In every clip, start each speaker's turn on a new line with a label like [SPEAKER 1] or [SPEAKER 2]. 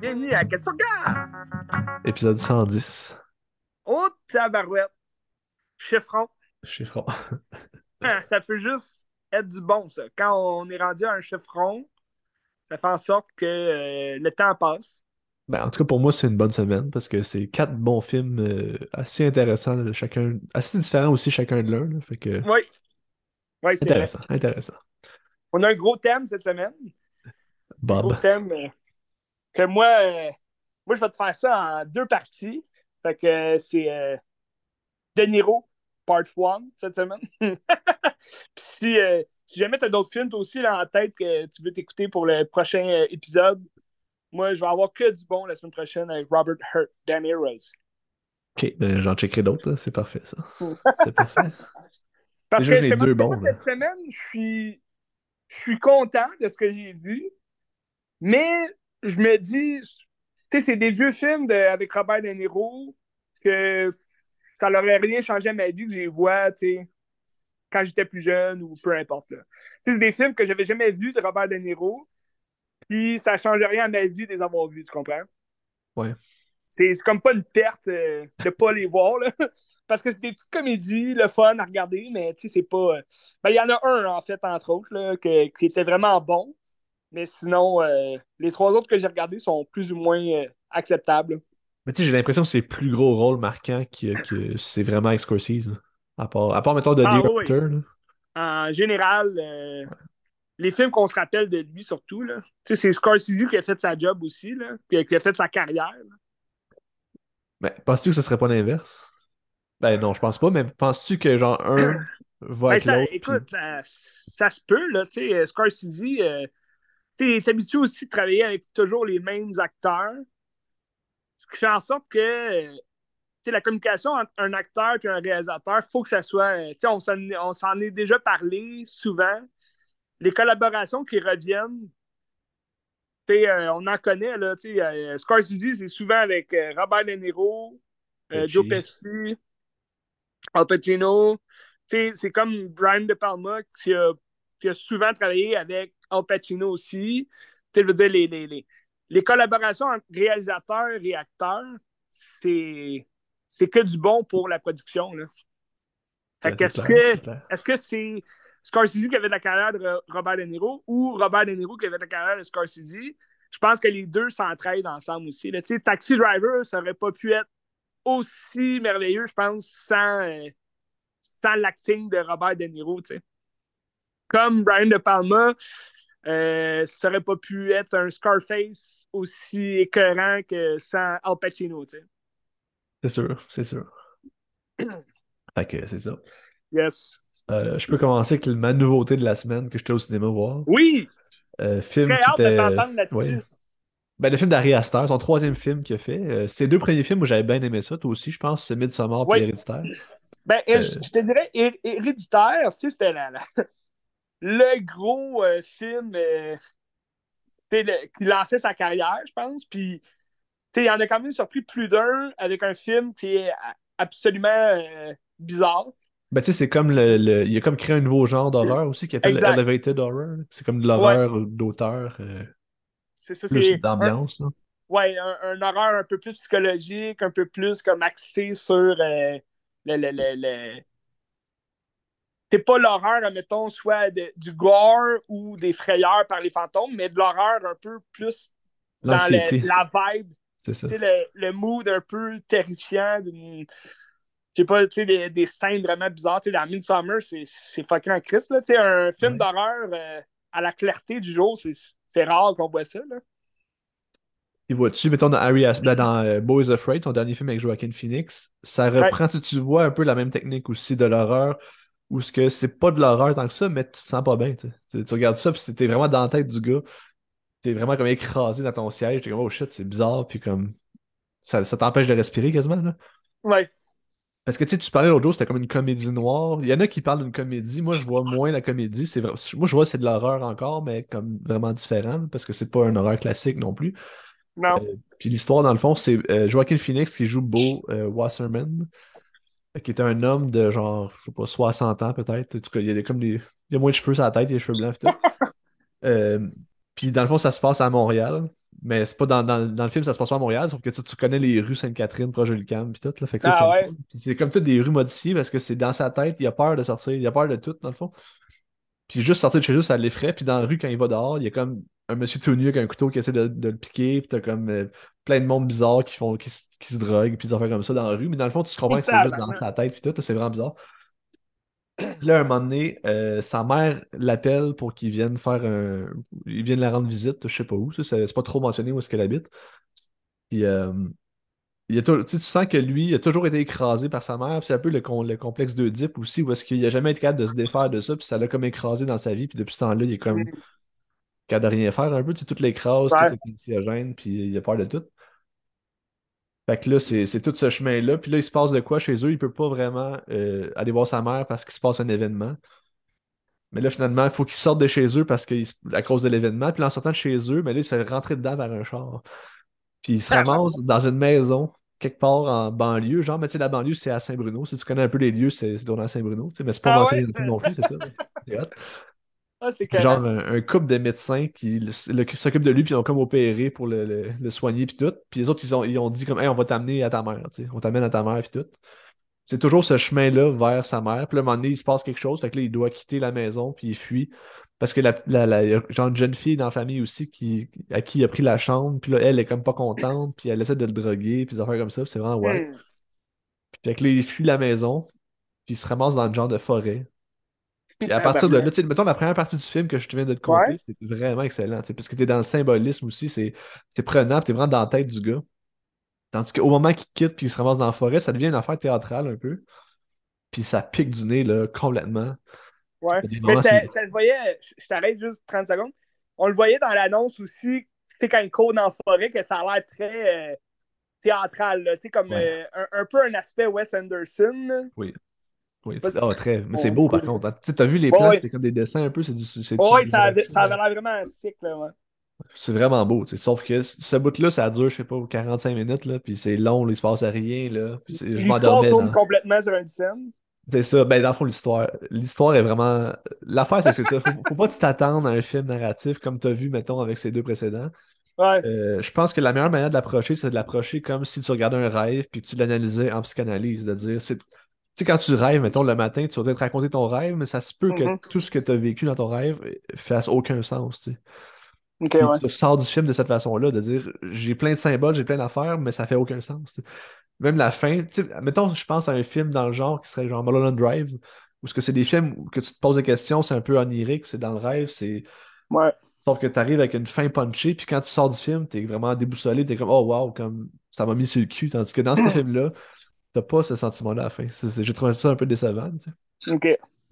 [SPEAKER 1] Bienvenue à Qu'est-ce que
[SPEAKER 2] Épisode 110.
[SPEAKER 1] Oh, tabarouette. Chiffron.
[SPEAKER 2] Chiffron.
[SPEAKER 1] Ah, ça peut juste être du bon, ça. Quand on est rendu à un chiffron, ça fait en sorte que euh, le temps passe.
[SPEAKER 2] Ben, en tout cas, pour moi, c'est une bonne semaine parce que c'est quatre bons films euh, assez intéressants, là, chacun, assez différents aussi chacun de l'un. là, Fait que,
[SPEAKER 1] Oui. Oui, c'est vrai.
[SPEAKER 2] intéressant, intéressant.
[SPEAKER 1] On a un gros thème cette semaine. Un gros
[SPEAKER 2] Bob.
[SPEAKER 1] thème euh, que moi, euh, moi, je vais te faire ça en deux parties. Fait que c'est De Niro, part 1 cette semaine. Puis si, si jamais tu as d'autres films toi aussi là, en tête que tu veux t'écouter pour le prochain épisode, moi, je vais avoir que du bon la semaine prochaine avec Robert Hurt, De Niro's.
[SPEAKER 2] Ok, ben, j'en checkerai d'autres, là, c'est parfait ça. C'est parfait.
[SPEAKER 1] Parce
[SPEAKER 2] Déjà,
[SPEAKER 1] que je te
[SPEAKER 2] deux bons,
[SPEAKER 1] cette semaine, je suis, je suis content de ce que j'ai vu, mais je me dis, tu sais, c'est des vieux films de- avec Robert De Niro que ça n'aurait rien changé à ma vie que les vois, tu sais, quand j'étais plus jeune ou peu importe. sais, des films que j'avais jamais vus de Robert De Niro, puis ça ne change rien à ma vie de les avoir vus, tu comprends?
[SPEAKER 2] Ouais.
[SPEAKER 1] C'est comme pas une perte euh, de pas les voir, là. Parce que c'est des petites comédies, le fun à regarder, mais tu sais, c'est pas. euh, Ben, il y en a un, en fait, entre autres, là, que- qui était vraiment bon. Mais sinon, euh, les trois autres que j'ai regardés sont plus ou moins euh, acceptables.
[SPEAKER 2] Mais tu sais, j'ai l'impression que c'est le plus gros rôle marquant que, que c'est vraiment avec Scorsese. là. À part, à part mettons, de
[SPEAKER 1] Ah, oui. En général, euh, les films qu'on se rappelle de lui, surtout, là. Tu sais, c'est Scorsese qui a fait sa job aussi, là, qui a, qui a fait sa carrière. là.
[SPEAKER 2] Ben, penses-tu que ce serait pas l'inverse? Ben non, je pense pas, mais penses-tu que genre un va
[SPEAKER 1] Ben,
[SPEAKER 2] avec
[SPEAKER 1] ça, écoute,
[SPEAKER 2] puis-
[SPEAKER 1] ça, ça se peut, là, tu sais, Scorsese, euh, tu sais, il est habitué aussi de travailler avec toujours les mêmes acteurs, ce qui fait en sorte que, la communication entre un acteur et un réalisateur, il faut que ça soit, tu sais, on s'en est déjà parlé souvent, les collaborations qui reviennent, euh, on en connaît, là, tu sais, euh, Scorsese, c'est souvent avec euh, Robert De Niro, euh. Joe Pesci, Al Pacino, c'est comme Brian De Palma qui a, qui a souvent travaillé avec Al Pacino aussi. Je veux dire, les, les, les, les collaborations entre réalisateurs et acteurs, c'est c'est que du bon pour la production. Là. Fait est-ce que est-ce que c'est Scorsese qui avait la carrière de Ro- Robert De Niro ou Robert De Niro qui avait la carrière de Scorsese? Je pense que les deux s'entraident ensemble aussi. Là. Taxi Driver, ça aurait pas pu être aussi merveilleux, je pense, sans, euh, sans l'acting de Robert De Niro. Comme Brian De Palma, euh, ça aurait pas pu être un Scarface aussi écœurant que sans Al Pacino.
[SPEAKER 2] C'est sûr, c'est sûr. Fait que c'est ça.
[SPEAKER 1] Yes.
[SPEAKER 2] Euh, je peux commencer avec ma nouveauté de la semaine que j'étais au cinéma voir.
[SPEAKER 1] Oui!
[SPEAKER 2] Euh, film
[SPEAKER 1] Très
[SPEAKER 2] qui
[SPEAKER 1] hâte
[SPEAKER 2] était...
[SPEAKER 1] t'entendre là-dessus.
[SPEAKER 2] Ouais. Ben, le film d'Ari Aster, son troisième film qu'il a fait. Euh, ses deux premiers films où j'avais bien aimé ça, toi aussi, je pense, c'est Midsommar et
[SPEAKER 1] Oui.
[SPEAKER 2] Héréditaire.
[SPEAKER 1] Ben,
[SPEAKER 2] Euh.
[SPEAKER 1] je te dirais, Hé- Héréditaire, tu sais, c'était le gros film le- qui lançait sa carrière, je pense. Puis, il en a quand même surpris plus d'un avec un film qui est absolument bizarre.
[SPEAKER 2] Ben, tu sais, c'est comme le, le- Il a comme créé un nouveau genre d'horreur aussi qui s'appelle. Elevated Horror. C'est comme de l'horreur d'auteur, euh,
[SPEAKER 1] C'est ça,
[SPEAKER 2] plus
[SPEAKER 1] c'est un,
[SPEAKER 2] d'ambiance. là.
[SPEAKER 1] ouais, un, un horreur un peu plus psychologique, un peu plus comme axé sur euh, le, le, le, le- C'est pas l'horreur, admettons, soit de- du gore ou des frayeurs par les fantômes, mais de l'horreur un peu plus dans le- la vibe,
[SPEAKER 2] c'est ça.
[SPEAKER 1] le, le mood un peu terrifiant sais pas, tu sais, des, des scènes vraiment bizarres. Tu sais, dans Midsummer, c'est fucking en Christ, là. Tu sais, un film
[SPEAKER 2] Ouais.
[SPEAKER 1] d'horreur euh, à la clarté du jour, c'est rare qu'on voit ça, là.
[SPEAKER 2] Puis vois-tu, mettons, dans, Harry As- dans euh, Boys Afraid, son dernier film avec Joaquin Phoenix, ça reprend, tu, tu vois un peu la même technique aussi de l'horreur, où ce que c'est pas de l'horreur tant que ça, mais tu te sens pas bien. Tu, sais. tu, tu regardes ça, puis c'était vraiment dans la tête du gars. T'es vraiment comme écrasé dans ton siège. T'es comme, oh shit, c'est bizarre, puis comme. Ça, ça t'empêche de respirer quasiment, là.
[SPEAKER 1] Ouais.
[SPEAKER 2] Parce que tu sais, tu parlais l'autre jour, c'était comme une comédie noire. Il y en a qui parlent d'une comédie. Moi, je vois moins la comédie. C'est vrai... Moi, je vois c'est de l'horreur encore, mais comme vraiment différent, parce que c'est pas un horreur classique non plus.
[SPEAKER 1] Non.
[SPEAKER 2] Euh, Puis l'histoire, dans le fond, c'est euh, Joaquin Phoenix qui joue Beau euh, Wasserman, qui est un homme de genre, je sais pas, 60 ans peut-être. En tout cas, il a comme des. Il a moins de cheveux sur la tête, il a les cheveux blancs puis dans le fond, ça se passe à Montréal. Mais c'est pas dans, dans, le film, ça se passe pas à Montréal, sauf que tu, tu connais les rues Sainte-Catherine, proche de Lucam, puis tout. Là, fait que
[SPEAKER 1] Ah ouais.
[SPEAKER 2] c'est comme toutes des rues modifiées parce que c'est dans sa tête, il a peur de sortir, il a peur de tout, dans le fond. Puis juste sortir de chez eux, ça l'effraie. Puis dans la rue, quand il va dehors, il y a comme un monsieur tout nu avec un couteau qui essaie de, de le piquer. Puis t'as comme euh, plein de monde bizarre qui, font, qui, se- qui se droguent, puis des affaires comme ça dans la rue. Mais dans le fond, tu comprends que c'est juste dans sa tête, puis tout, c'est vraiment bizarre. Là, un moment donné, euh, sa mère l'appelle pour qu'il vienne faire un. Il vienne la rendre visite, je sais pas où, c'est pas trop mentionné où est-ce qu'elle habite. Puis euh, il y a tu sais, tu sens que lui, il a toujours été écrasé par sa mère. C'est un peu le, le complexe d'Oedipe aussi, où est-ce qu'il a jamais été capable de se défaire de ça, puis ça l'a comme écrasé dans sa vie. Puis depuis ce temps-là, il est comme
[SPEAKER 1] Mm.
[SPEAKER 2] capable de rien faire un peu. Tu sais, tout l'écrase,
[SPEAKER 1] Ouais.
[SPEAKER 2] tout est anxiogène, puis il a peur de tout. Fait que là, c'est tout ce chemin-là. Puis là, il se passe de quoi chez eux? Il peut pas vraiment euh, aller voir sa mère parce qu'il se passe un événement. Mais là, finalement, il faut qu'ils sortent de chez eux parce que, à cause de l'événement. Puis là, en sortant de chez eux, mais là, il se fait rentrer dedans vers un char. Puis il se ramasse dans une maison, quelque part en banlieue. Genre, mais tu sais, la banlieue, c'est à Saint-Bruno. Si tu connais un peu les lieux, c'est dans Saint-Bruno. Mais c'est pas
[SPEAKER 1] Ah ouais?
[SPEAKER 2] dans film non plus, c'est ça.
[SPEAKER 1] Ah, c'est
[SPEAKER 2] Genre, un, un couple de médecins qui s'occupent de lui, puis ils ont comme opéré pour le, le- le soigner, puis tout. Puis les autres, ils ont, ils ont dit comme, hey, on va t'amener à ta mère, tu sais. On t'amène à ta mère, puis tout. C'est toujours ce chemin-là vers sa mère. Puis là, à un moment donné, il se passe quelque chose. Fait que là, il doit quitter la maison, puis il fuit. Parce que la, la, la- il y a genre une jeune fille dans la famille aussi qui, à qui il a pris la chambre. Puis là, elle est comme pas contente. Puis elle essaie de le droguer. Puis des affaires comme ça. Puis c'est vraiment ouais.
[SPEAKER 1] Hmm.
[SPEAKER 2] Puis fait que là, il fuit la maison. Puis il se ramasse dans le genre de forêt. Puis à
[SPEAKER 1] Ah,
[SPEAKER 2] partir de là, tu sais, mettons la première partie du film que je te viens de te
[SPEAKER 1] Ouais.
[SPEAKER 2] conter, c'est vraiment excellent. tu sais, Parce que t'es dans le symbolisme aussi. C'est prenant. puis T'es vraiment dans la tête du gars. Tandis qu'au moment qu'il quitte puis il se ramasse dans la forêt, ça devient une affaire théâtrale un peu. Puis ça pique du nez là, complètement.
[SPEAKER 1] Ouais. Mais ça, se voyait, je t'arrête juste 30 secondes. On le voyait dans l'annonce aussi, tu sais, quand il court dans la forêt, que ça a l'air très euh, théâtral, là. Tu sais, comme
[SPEAKER 2] Ouais.
[SPEAKER 1] euh, un, un peu un aspect Wes Anderson.
[SPEAKER 2] Oui. Oui.
[SPEAKER 1] Si-
[SPEAKER 2] très. Mais c'est
[SPEAKER 1] Oh,
[SPEAKER 2] beau par contre. hein. Tu t'as vu les plans,
[SPEAKER 1] ouais.
[SPEAKER 2] c'est comme des dessins un peu, c'est du. c'est du-
[SPEAKER 1] ça avait, ça avait l'air vraiment sick, là, ouais.
[SPEAKER 2] C'est vraiment beau, tu sais. Sauf que ce bout-là, ça dure, je sais pas, 45 minutes, là, puis c'est long, là, il se passe à rien, là. Puis c'est-
[SPEAKER 1] L'histoire tourne
[SPEAKER 2] dans-
[SPEAKER 1] complètement sur une scène.
[SPEAKER 2] C'est ça, ben dans le fond, l'histoire. L'histoire est vraiment. L'affaire, c'est c'est ça. Faut, faut pas que tu t'attendes à un film narratif comme tu as vu, mettons, avec ces deux précédents.
[SPEAKER 1] Ouais.
[SPEAKER 2] Euh, je pense que la meilleure manière de l'approcher, c'est de l'approcher comme si tu regardais un rêve puis tu l'analysais en psychanalyse. De dire, c'est. Tu sais, quand tu rêves, mettons, le matin, tu vas peut-être raconter ton rêve, mais ça se peut que
[SPEAKER 1] Mhm.
[SPEAKER 2] tout ce que tu as vécu dans ton rêve euh, fasse aucun sens, tu sais.
[SPEAKER 1] Ouais.
[SPEAKER 2] tu sors du film de cette façon-là, de dire j'ai plein de symboles, j'ai plein d'affaires, mais ça fait aucun sens. Même la fin, mettons, je pense à un film dans le genre qui serait genre Mulholland Drive, où ce que c'est des films où que tu te poses des questions, c'est un peu onirique, c'est dans le rêve, c'est.
[SPEAKER 1] Ouais.
[SPEAKER 2] Sauf que tu arrives avec une fin punchée, puis quand tu sors du film, t'es vraiment déboussolé, t'es comme oh wow, comme ça m'a mis sur le cul. Tandis que dans ce film-là, t'as pas ce sentiment-là à la fin. J'ai trouvé ça un peu décevant. tu sais.
[SPEAKER 1] Ok.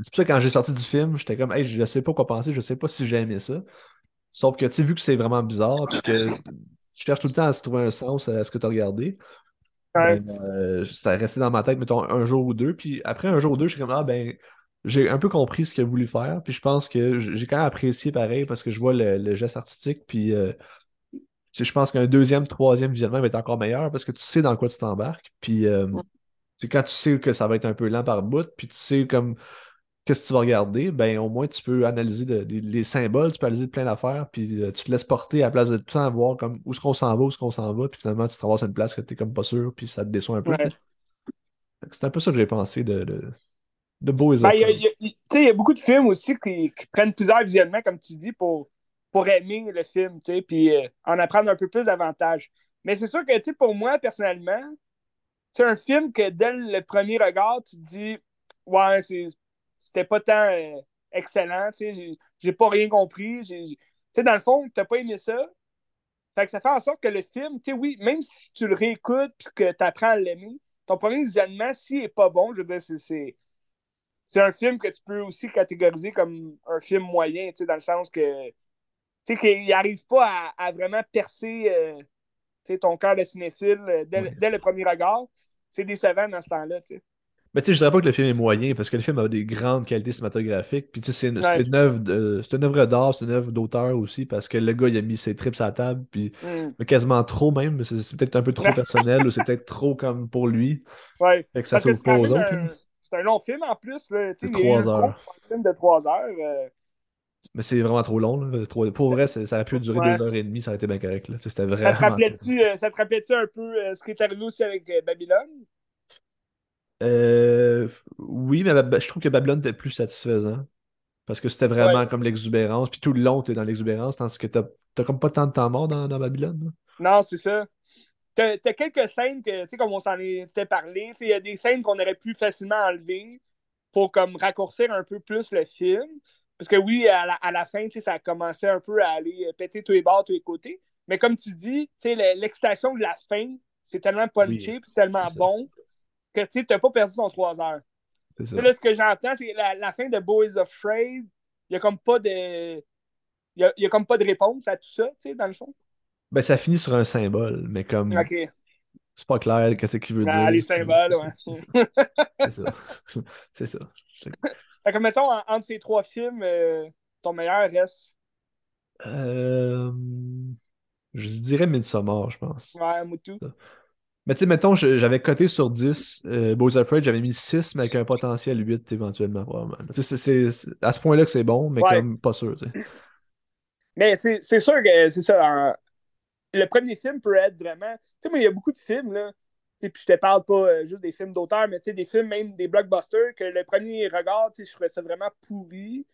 [SPEAKER 2] C'est pour ça que quand j'ai sorti du film, j'étais comme hey, je sais pas quoi penser, je sais pas si j'ai aimé ça. Sauf que tu sais, vu que c'est vraiment bizarre, puis que tu cherches tout le temps à se trouver un sens à ce que tu as regardé,
[SPEAKER 1] Ouais.
[SPEAKER 2] ben, euh, ça restait dans ma tête, mettons, un jour ou deux. Puis après un jour ou deux, je suis comme, ah ben, j'ai un peu compris ce qu'il a voulu faire. Puis je pense que j'ai quand même apprécié pareil parce que je vois le, le geste artistique. Puis euh, je pense qu'un deuxième, troisième visionnement va être encore meilleur parce que tu sais dans quoi tu t'embarques. Puis euh, tu sais, quand tu sais que ça va être un peu lent par bout, puis tu sais comme qu'est-ce que tu vas regarder, ben au moins tu peux analyser de- de- les symboles, tu peux analyser plein d'affaires, puis euh, tu te laisses porter à la place de tout temps voir comme où est-ce qu'on s'en va, où est-ce qu'on s'en va, puis finalement tu à une place que t'es comme pas sûr, puis ça te déçoit un peu.
[SPEAKER 1] Ouais.
[SPEAKER 2] tu C'est un peu ça que j'ai pensé de, de, de Beau et
[SPEAKER 1] Ben, il y a- tu beaucoup de films aussi qui, qui prennent plusieurs visionnements, comme tu dis, pour, pour aimer le film, tu puis euh, en apprendre un peu plus davantage. Mais c'est sûr que, tu pour moi, personnellement, c'est un film que dès le premier regard, tu te dis, ouais, c'est- c'était pas tant euh, excellent, tu sais, j'ai- pas rien compris. Tu sais, dans le fond, t'as pas aimé ça. Fait que ça fait en sorte que le film, tu sais, oui, même si tu le réécoutes puis que tu apprends à l'aimer, ton premier visionnement, s'il est pas bon, je veux dire, c'est- c'est c'est un film que tu peux aussi catégoriser comme un film moyen, tu sais, dans le sens que, tu sais, qu'il n'arrive pas à, à vraiment percer, euh, tu sais, ton cœur de cinéphile euh, dès, dès le premier regard. C'est décevant dans ce temps-là, tu sais.
[SPEAKER 2] Mais tu sais, je dirais pas que le film est moyen, parce que le film a des grandes qualités cinématographiques. Puis tu sais, c'est une,
[SPEAKER 1] Ouais.
[SPEAKER 2] c'est une œuvre de- c'est une œuvre d'art, c'est une œuvre d'auteur aussi, parce que le gars, il a mis ses trips à la table, puis mais quasiment trop même. C'est c'est peut-être un peu trop personnel, ou c'est peut-être trop comme pour lui.
[SPEAKER 1] Ouais.
[SPEAKER 2] Fait que ça
[SPEAKER 1] c'est
[SPEAKER 2] pas aux autres.
[SPEAKER 1] un, c'est un long film en plus. là. Tu sais,
[SPEAKER 2] C'est trois
[SPEAKER 1] un gros
[SPEAKER 2] heures.
[SPEAKER 1] film de trois heures. euh,
[SPEAKER 2] Mais c'est vraiment trop long. Là. Trop- Pour vrai, ça aurait pu durer
[SPEAKER 1] Ouais.
[SPEAKER 2] deux heures et demie, ça aurait été bien correct. Là. Tu sais, C'était
[SPEAKER 1] Ça te
[SPEAKER 2] vraiment.
[SPEAKER 1] rappelait-tu euh, ça te rappelait-tu un peu euh, ce qui est arrivé aussi avec euh, Babylone?
[SPEAKER 2] Euh, oui, mais je trouve que Babylone était plus satisfaisant. Parce que c'était vraiment
[SPEAKER 1] Ouais.
[SPEAKER 2] comme l'exubérance. Puis tout le long, t'es dans l'exubérance, tandis que t'as t'as comme pas tant de temps mort dans, dans Babylone. là.
[SPEAKER 1] Non, c'est ça. T'as t'as quelques scènes que, tu sais, comme on s'en était parlé, tu il y a des scènes qu'on aurait pu facilement enlever pour comme raccourcir un peu plus le film. Parce que oui, à la, à la fin, ça a commencé un peu à aller euh, péter tous les bords, tous les côtés. Mais comme tu dis, l'excitation de la fin, c'est tellement punché,
[SPEAKER 2] Oui,
[SPEAKER 1] tellement
[SPEAKER 2] c'est ça.
[SPEAKER 1] bon que tu t'as pas perdu ton trois heures.
[SPEAKER 2] C'est
[SPEAKER 1] Tu
[SPEAKER 2] ça.
[SPEAKER 1] sais, là, ce que j'entends, c'est la, la fin de Boys Afraid, il y a comme pas de. Il y a, y a comme pas de réponse à tout ça, tu sais, dans le fond.
[SPEAKER 2] Ben, ça finit sur un symbole, mais comme
[SPEAKER 1] OK.
[SPEAKER 2] c'est pas clair qu'est-ce qu'il veut
[SPEAKER 1] Ah,
[SPEAKER 2] dire.
[SPEAKER 1] les
[SPEAKER 2] c'est-
[SPEAKER 1] symboles, ouais.
[SPEAKER 2] C'est ça. C'est ça.
[SPEAKER 1] Fait que, mettons, en- entre ces trois films, euh, ton meilleur reste?
[SPEAKER 2] Euh, Je dirais Midsommar, je pense.
[SPEAKER 1] Ouais, Moutou.
[SPEAKER 2] Mais tu sais, mettons, j'avais coté sur 10. Euh, Boys Afraid, j'avais mis 6, mais avec un potentiel 8 éventuellement, probablement. C'est à ce point-là que c'est bon, mais
[SPEAKER 1] Ouais.
[SPEAKER 2] comme pas sûr.
[SPEAKER 1] Mais c'est sûr que c'est ça. Le premier film peut être vraiment. Tu sais, moi, il y a beaucoup de films, là. Puis je te parle pas euh, juste des films d'auteur, mais des films, même des blockbusters, que le premier regard, je trouvais ça vraiment pourri.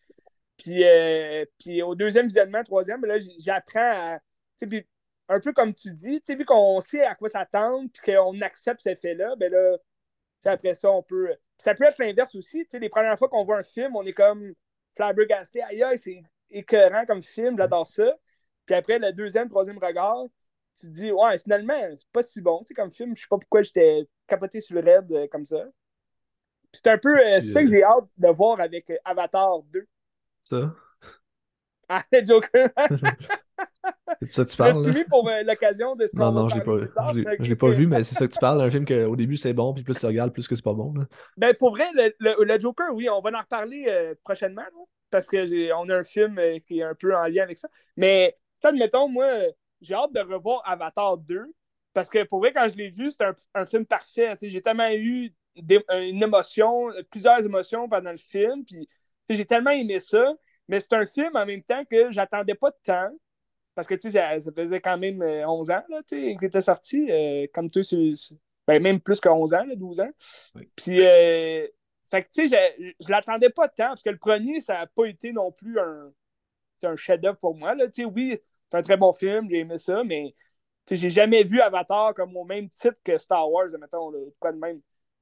[SPEAKER 1] Puis, euh, puis au deuxième visionnement, troisième, ben là, j'apprends à. puis un peu comme tu dis, vu qu'on sait à quoi s'attendre, puis qu'on accepte cet effet-là, ben là, après ça, on peut. Puis ça peut être l'inverse aussi. Les premières fois qu'on voit un film, on est comme flabbergasté. Aïe, aïe, c'est écœurant comme film, j'adore ça. Puis après, le deuxième, troisième regard, tu te dis, ouais, finalement, c'est pas si bon, tu sais, comme film. Je sais pas pourquoi j'étais capoté sur le raid euh, comme ça. C'est un peu euh, ça que
[SPEAKER 2] euh,
[SPEAKER 1] j'ai hâte de voir avec euh, Avatar 2.
[SPEAKER 2] Ça?
[SPEAKER 1] Ah, le Joker.
[SPEAKER 2] C'est ça que tu parles, là?
[SPEAKER 1] mis pour l'occasion de ce
[SPEAKER 2] Non, non, je l'ai pas, je l'ai- je l'ai vu, mais c'est ça que tu parles. Un film qu'au début c'est bon, puis plus tu regardes, plus que c'est pas bon. là.
[SPEAKER 1] Ben, pour vrai, le, le- le Joker, oui, on va en reparler prochainement, là, parce qu'on a un film qui est un peu en lien avec ça. Mais, sais, admettons, moi, j'ai hâte de revoir Avatar 2, parce que pour vrai, quand je l'ai vu, c'était un, un film parfait. J'ai tellement eu des- une émotion, euh, plusieurs émotions pendant le film, puis j'ai tellement aimé ça, mais c'est un film en même temps que j'attendais pas de temps. Parce que ça, ça faisait quand même euh, 11 ans là, tu sais, qu'il était sorti, euh, comme sur- ben, même plus que 11 ans, là, 12 ans.
[SPEAKER 2] Oui.
[SPEAKER 1] Puis, euh, fait que tu sais, je, je l'attendais pas de temps, parce que le premier, ça n'a pas été non plus un, un chef-d'œuvre pour moi. Là. Tu sais, oui, c'est un très bon film, j'ai aimé ça, mais j'ai jamais vu Avatar comme au même titre que Star Wars, mettons, là, quoi de même.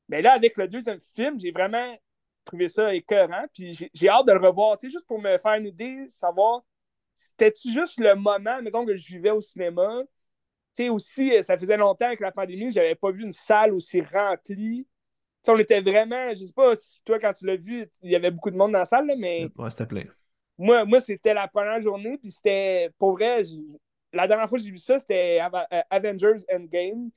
[SPEAKER 1] Mais là, avec le deuxième film, j'ai vraiment trouvé ça écœurant, puis j'ai hâte de le revoir, juste pour me faire une idée, savoir c'était-tu juste le moment, mettons, que je vivais au cinéma? Tu sais, aussi, euh, ça faisait longtemps avec la pandémie, j'avais pas vu une salle aussi remplie. Tu sais, on était vraiment, je sais pas si toi, quand tu l'as vu, il y avait beaucoup de monde dans la salle, là, mais
[SPEAKER 2] Ouais, c'était.
[SPEAKER 1] Moi, moi c'était la première journée, puis c'était, pour vrai, la dernière fois que j'ai vu ça, c'était euh, Avengers Endgame.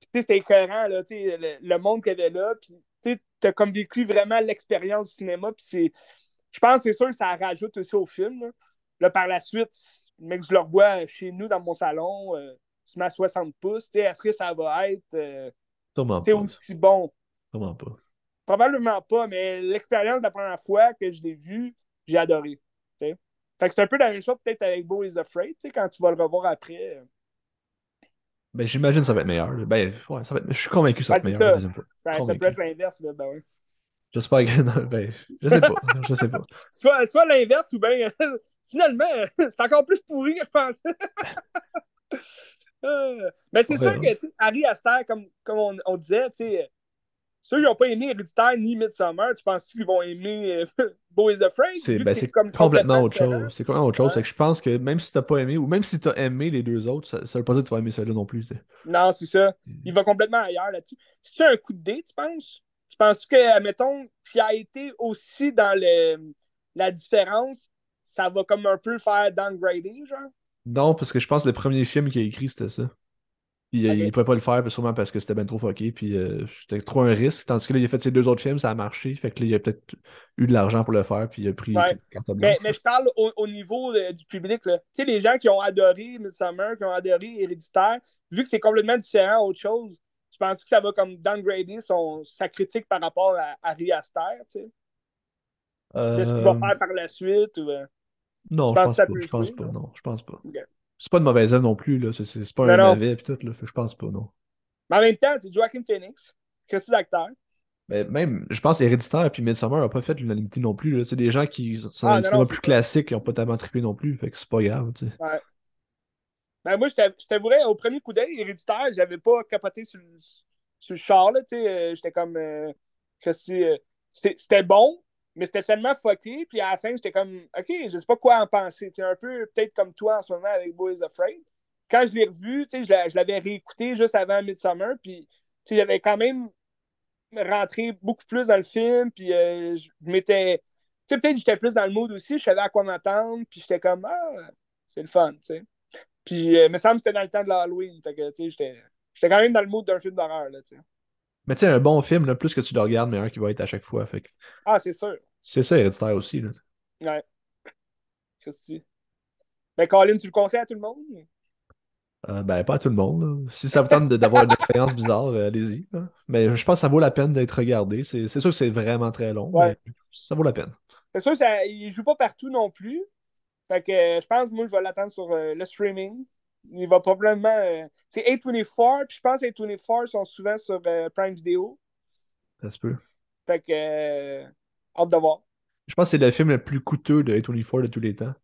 [SPEAKER 1] Puis, tu sais, c'était écœurant, là, tu sais, le, le monde qu'il y avait là, puis, tu sais, t'as comme vécu vraiment l'expérience du cinéma, puis c'est, je pense, que c'est sûr que ça rajoute aussi au film, là. Là, par la suite, mec, je le revois chez nous, dans mon salon, euh, sur ma 60 pouces, tu sais, est-ce que ça va être, euh, aussi bon?
[SPEAKER 2] Sûrement pas.
[SPEAKER 1] Probablement pas, mais l'expérience de la première fois que je l'ai vu, j'ai adoré. Fait que c'est un peu la même chose peut-être avec Beau is Afraid, quand tu vas le revoir après. euh,
[SPEAKER 2] Ben, j'imagine que ça va être meilleur. Ben, ouais, ça va être... je suis convaincu que ça va être
[SPEAKER 1] c'est
[SPEAKER 2] meilleur la
[SPEAKER 1] ça.
[SPEAKER 2] deuxième fois.
[SPEAKER 1] Ça, ça peut être l'inverse, là, ben ouais.
[SPEAKER 2] J'espère que. non, ben, je sais pas. Je sais pas.
[SPEAKER 1] Soit, soit l'inverse ou bien finalement, c'est encore plus pourri que je pensais. Euh, mais c'est sûr que Harry Aster, comme, comme on, on disait, tu sais, ceux qui n'ont pas aimé Héréditaire ni Midsommar, tu penses qu'ils vont aimer Beau is Afraid?
[SPEAKER 2] C'est ben,
[SPEAKER 1] comme
[SPEAKER 2] complètement autre chose. C'est complètement autre chose.
[SPEAKER 1] Ouais.
[SPEAKER 2] Que je pense que même si t'as pas aimé, ou même si t'as aimé les deux autres, ça, ça veut pas dire que tu vas aimer celui-là non plus. tu.
[SPEAKER 1] Non, c'est ça. Il va complètement ailleurs là-dessus. C'est un coup de dé, tu penses? Tu penses que, admettons, qui a été aussi dans le, la différence, ça va comme un peu le faire downgrader, genre?
[SPEAKER 2] Non, parce que je pense que le premier film qu'il a écrit, c'était ça. Puis il ne pouvait pas le faire, sûrement parce que c'était bien trop fucké, puis c'était trop un risque. Tandis que là, il a fait ses deux autres films, ça a marché. Fait que là, il a peut-être eu de l'argent pour le faire, puis il a pris.
[SPEAKER 1] Mais, je parle au, niveau du public. Tu sais, les gens qui ont adoré Midsummer, qui ont adoré Héréditaire, vu que c'est complètement différent autre chose, tu penses que ça va comme downgrader son, sa critique par rapport à, à Riaster, tu sais? Qu'est-ce qu'il va euh, faire par la suite? Ou... Euh,
[SPEAKER 2] non, je pense, pas, je pense pas. Non, je pense pas. C'est pas de mauvaise œuvre non plus, là. C'est pas un mauvais pis tout, là. Je pense pas, non.
[SPEAKER 1] Mais en même temps, c'est Joaquin Phoenix, que c'est l'acteur.
[SPEAKER 2] Mais même, je pense Héréditaire et Midsommar n'ont pas fait l'unanimité non plus. C'est des gens qui sont dans le cinéma plus classique qui n'ont pas tellement trippé non plus. Fait que c'est pas grave, tu sais.
[SPEAKER 1] Ouais. Ben moi, je t'avouerais, au premier coup d'œil, Héréditaire, j'avais pas capoté sur, sur le char, là, tu sais. Euh, j'étais comme. Euh, c'était bon, mais c'était tellement fucké. Puis à la fin, j'étais comme, OK, je sais pas quoi en penser. C'est un peu peut-être comme toi en ce moment avec Boys Afraid. Quand je l'ai revu, je l'avais réécouté juste avant Midsummer. Puis j'avais quand même rentré beaucoup plus dans le film. Puis euh, je m'étais. Tu sais, peut-être j'étais plus dans le mood aussi. Je savais à quoi m'attendre. Puis j'étais comme, ah, c'est le fun, tu sais. Puis, euh, il me semble que c'était dans le temps de l'Halloween. Fait que, tu sais, j'étais quand même dans le mood d'un film d'horreur, là, tu sais.
[SPEAKER 2] Mais tu sais, un bon film, là, plus que tu le regardes, meilleur qu'il va être à chaque fois. Fait
[SPEAKER 1] Ah, c'est sûr.
[SPEAKER 2] C'est ça, Héréditaire aussi. Là.
[SPEAKER 1] Ouais. C'est Ben, Colin, tu le conseilles à tout le monde?
[SPEAKER 2] Euh, ben, pas à tout le monde. Si ça vous tente d'avoir une expérience bizarre, euh, allez-y. Mais je pense que ça vaut la peine d'être regardé. C'est sûr que c'est vraiment très long, mais ça vaut la peine.
[SPEAKER 1] C'est sûr qu'il ne joue pas partout non plus. Fait que euh, je pense, moi, je vais l'attendre sur le streaming. Il va probablement. c'est A24, puis je pense que A24 sont souvent sur Prime Video.
[SPEAKER 2] Ça se peut.
[SPEAKER 1] Fait que hâte de voir.
[SPEAKER 2] Je pense que c'est le film le plus coûteux de A24 de tous les temps.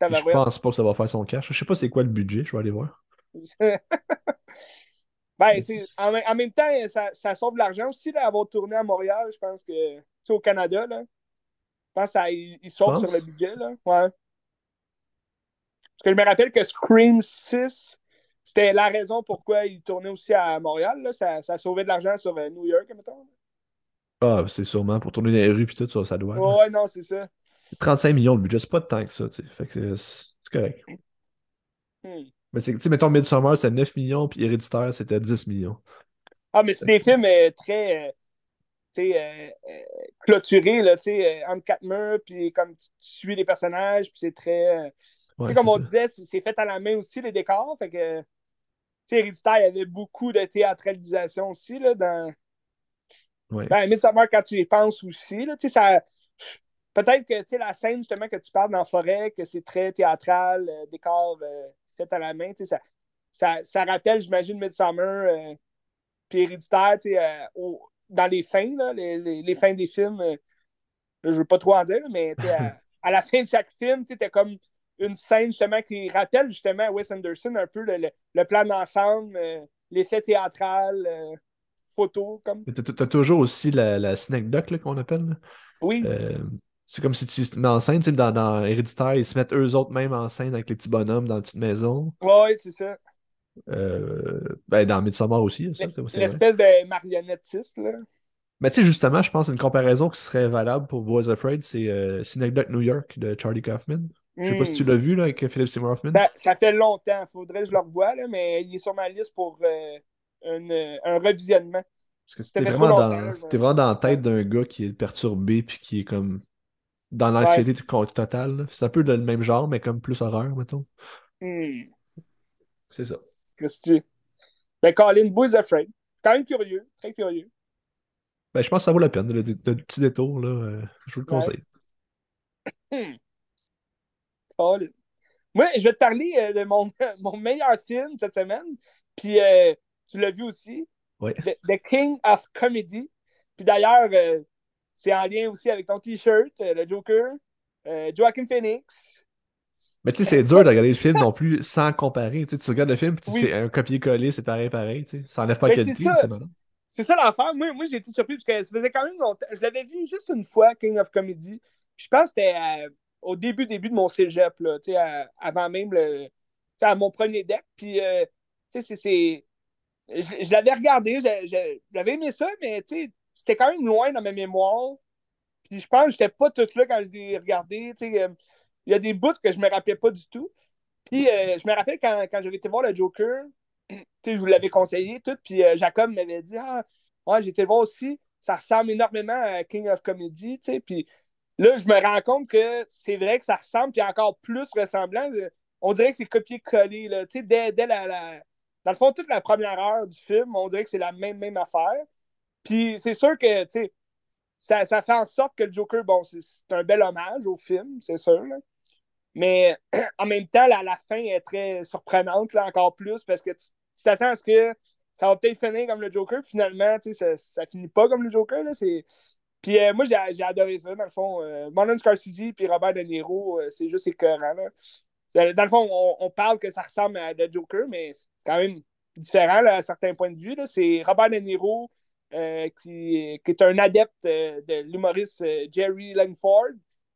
[SPEAKER 2] Je pense pas que ça va faire son cash. Je sais pas c'est quoi le budget, je vais aller voir.
[SPEAKER 1] ben, en, en, même temps, ça, ça sauve de l'argent aussi d'avoir tourné à Montréal. Je pense que, tu au Canada, là. Je pense qu'il sauve sur le budget, là. Ouais. Parce que je me rappelle que Scream 6, c'était la raison pourquoi il tournait aussi à Montréal. Là. Ça, ça sauvait de l'argent sur euh, New York, mettons.
[SPEAKER 2] Ah, c'est sûrement pour tourner dans les rues et tout, ça, ça doit.
[SPEAKER 1] Ouais, non, c'est ça.
[SPEAKER 2] 35 millions de budget, c'est pas de temps que ça, tu sais. Fait que c'est correct. Hmm. Mais c'est, tu sais, mettons, Midsommar, c'était 9 millions, puis Héréditaire, c'était 10 millions.
[SPEAKER 1] Ah, mais c'est des films euh, très, euh, tu sais, clôturés, là, tu sais, entre quatre murs, puis comme tu, suis les personnages, puis c'est très... comme on disait, c'est fait à la main aussi, les décors, fait que, tu sais, Héréditaire, il y avait beaucoup de théâtralisation aussi, là, dans Ouais. Ben, Midsommar, quand tu y penses aussi, là, ça, peut-être que la scène justement que tu parles dans la forêt, que c'est très théâtral, euh, décor euh, fait à la main, ça, ça, ça rappelle, j'imagine, Midsummer, euh, puis Héréditaire, au, dans les fins, là, les, les, les, fins des films, je ne veux pas trop en dire, mais à, à, la fin de chaque film, tu as comme une scène justement qui rappelle justement Wes Anderson un peu le, le, plan d'ensemble, l'effet théâtral photo. Comme.
[SPEAKER 2] Tu as, toujours aussi la, la snack duck qu'on appelle.
[SPEAKER 1] Oui.
[SPEAKER 2] Euh, c'est comme si tu mets en scène, dans, dans Héréditaire, ils se mettent eux autres même en scène avec les petits bonhommes dans la petite maison.
[SPEAKER 1] Oui, c'est ça.
[SPEAKER 2] Euh, ben, dans Midsommar aussi.
[SPEAKER 1] L'espèce de marionnettiste, là.
[SPEAKER 2] Mais tu sais, justement, je pense une comparaison qui serait valable pour Boys Afraid, c'est euh, Synecdoche New York de Charlie Kaufman. Je sais pas si tu l'as vu là, avec Philip Seymour Hoffman.
[SPEAKER 1] Ça, fait longtemps, faudrait que je le revoie, là, mais il est sur ma liste pour euh, un, revisionnement.
[SPEAKER 2] Parce que t'es vraiment, dans, vraiment dans la tête d'un gars qui est perturbé puis qui est comme dans l'anxiété totale. C'est un peu le même genre, mais comme plus horreur, mettons.
[SPEAKER 1] Hmm.
[SPEAKER 2] C'est ça.
[SPEAKER 1] Christy. Ben, Colin, Boys Afraid. Quand même curieux, très curieux.
[SPEAKER 2] Ben, je pense que ça vaut la peine. Le, petit détour, là, euh, je vous le conseille.
[SPEAKER 1] Moi, je vais te parler euh, de mon, mon meilleur film cette semaine. Puis, euh, tu l'as vu aussi.
[SPEAKER 2] Oui.
[SPEAKER 1] The, King of Comedy. Puis d'ailleurs, euh, c'est en lien aussi avec ton T-shirt, le Joker, Joaquin Phoenix.
[SPEAKER 2] Mais tu sais, c'est dur de regarder le film non plus sans comparer. Tu, regardes le film, puis c'est un copier-coller, c'est pareil, pareil. Tu sais. Ça enlève pas la qualité, c'est marrant.
[SPEAKER 1] C'est ça l'affaire. Moi, moi j'ai été surpris parce que ça faisait quand même longtemps. Je l'avais vu juste une fois, King of Comedy. je pense que c'était au début, début de mon cégep, là, tu sais, avant même le, à mon premier deck. Puis, tu sais, c'est je, l'avais regardé, j'avais aimé ça, mais c'était quand même loin dans ma mémoire. Puis je pense que j'étais pas tout là quand je l'ai regardé. Euh, il y a des bouts que je me rappelais pas du tout. Puis euh, je me rappelle quand, quand j'avais été voir le Joker, je vous l'avais conseillé, tout. Puis Jacob m'avait dit Ah, ouais, j'étais voir aussi. Ça ressemble énormément à King of Comedy. Puis là, je me rends compte que c'est vrai que ça ressemble, puis encore plus ressemblant. On dirait que c'est copié-collé. Dès, dès la, Dans le fond, toute la première heure du film, on dirait que c'est la même, même affaire. Puis c'est sûr que, ça, ça, fait en sorte que le Joker, bon, c'est un bel hommage au film, c'est sûr. Mais en même temps, la, la fin est très surprenante, là, encore plus, parce que tu t'attends à ce que ça va peut-être finir comme le Joker. Finalement, ça, ça finit pas comme le Joker. Là, puis euh, moi, j'ai adoré ça, dans le fond. Euh, Marlon Scorsese puis Robert De Niro, euh, c'est juste écœurant. Là. Dans le fond, on, parle que ça ressemble à The Joker, mais c'est quand même différent à certains points de vue. C'est Robert De Niro euh, qui, est un adepte euh, de l'humoriste euh, Jerry Langford,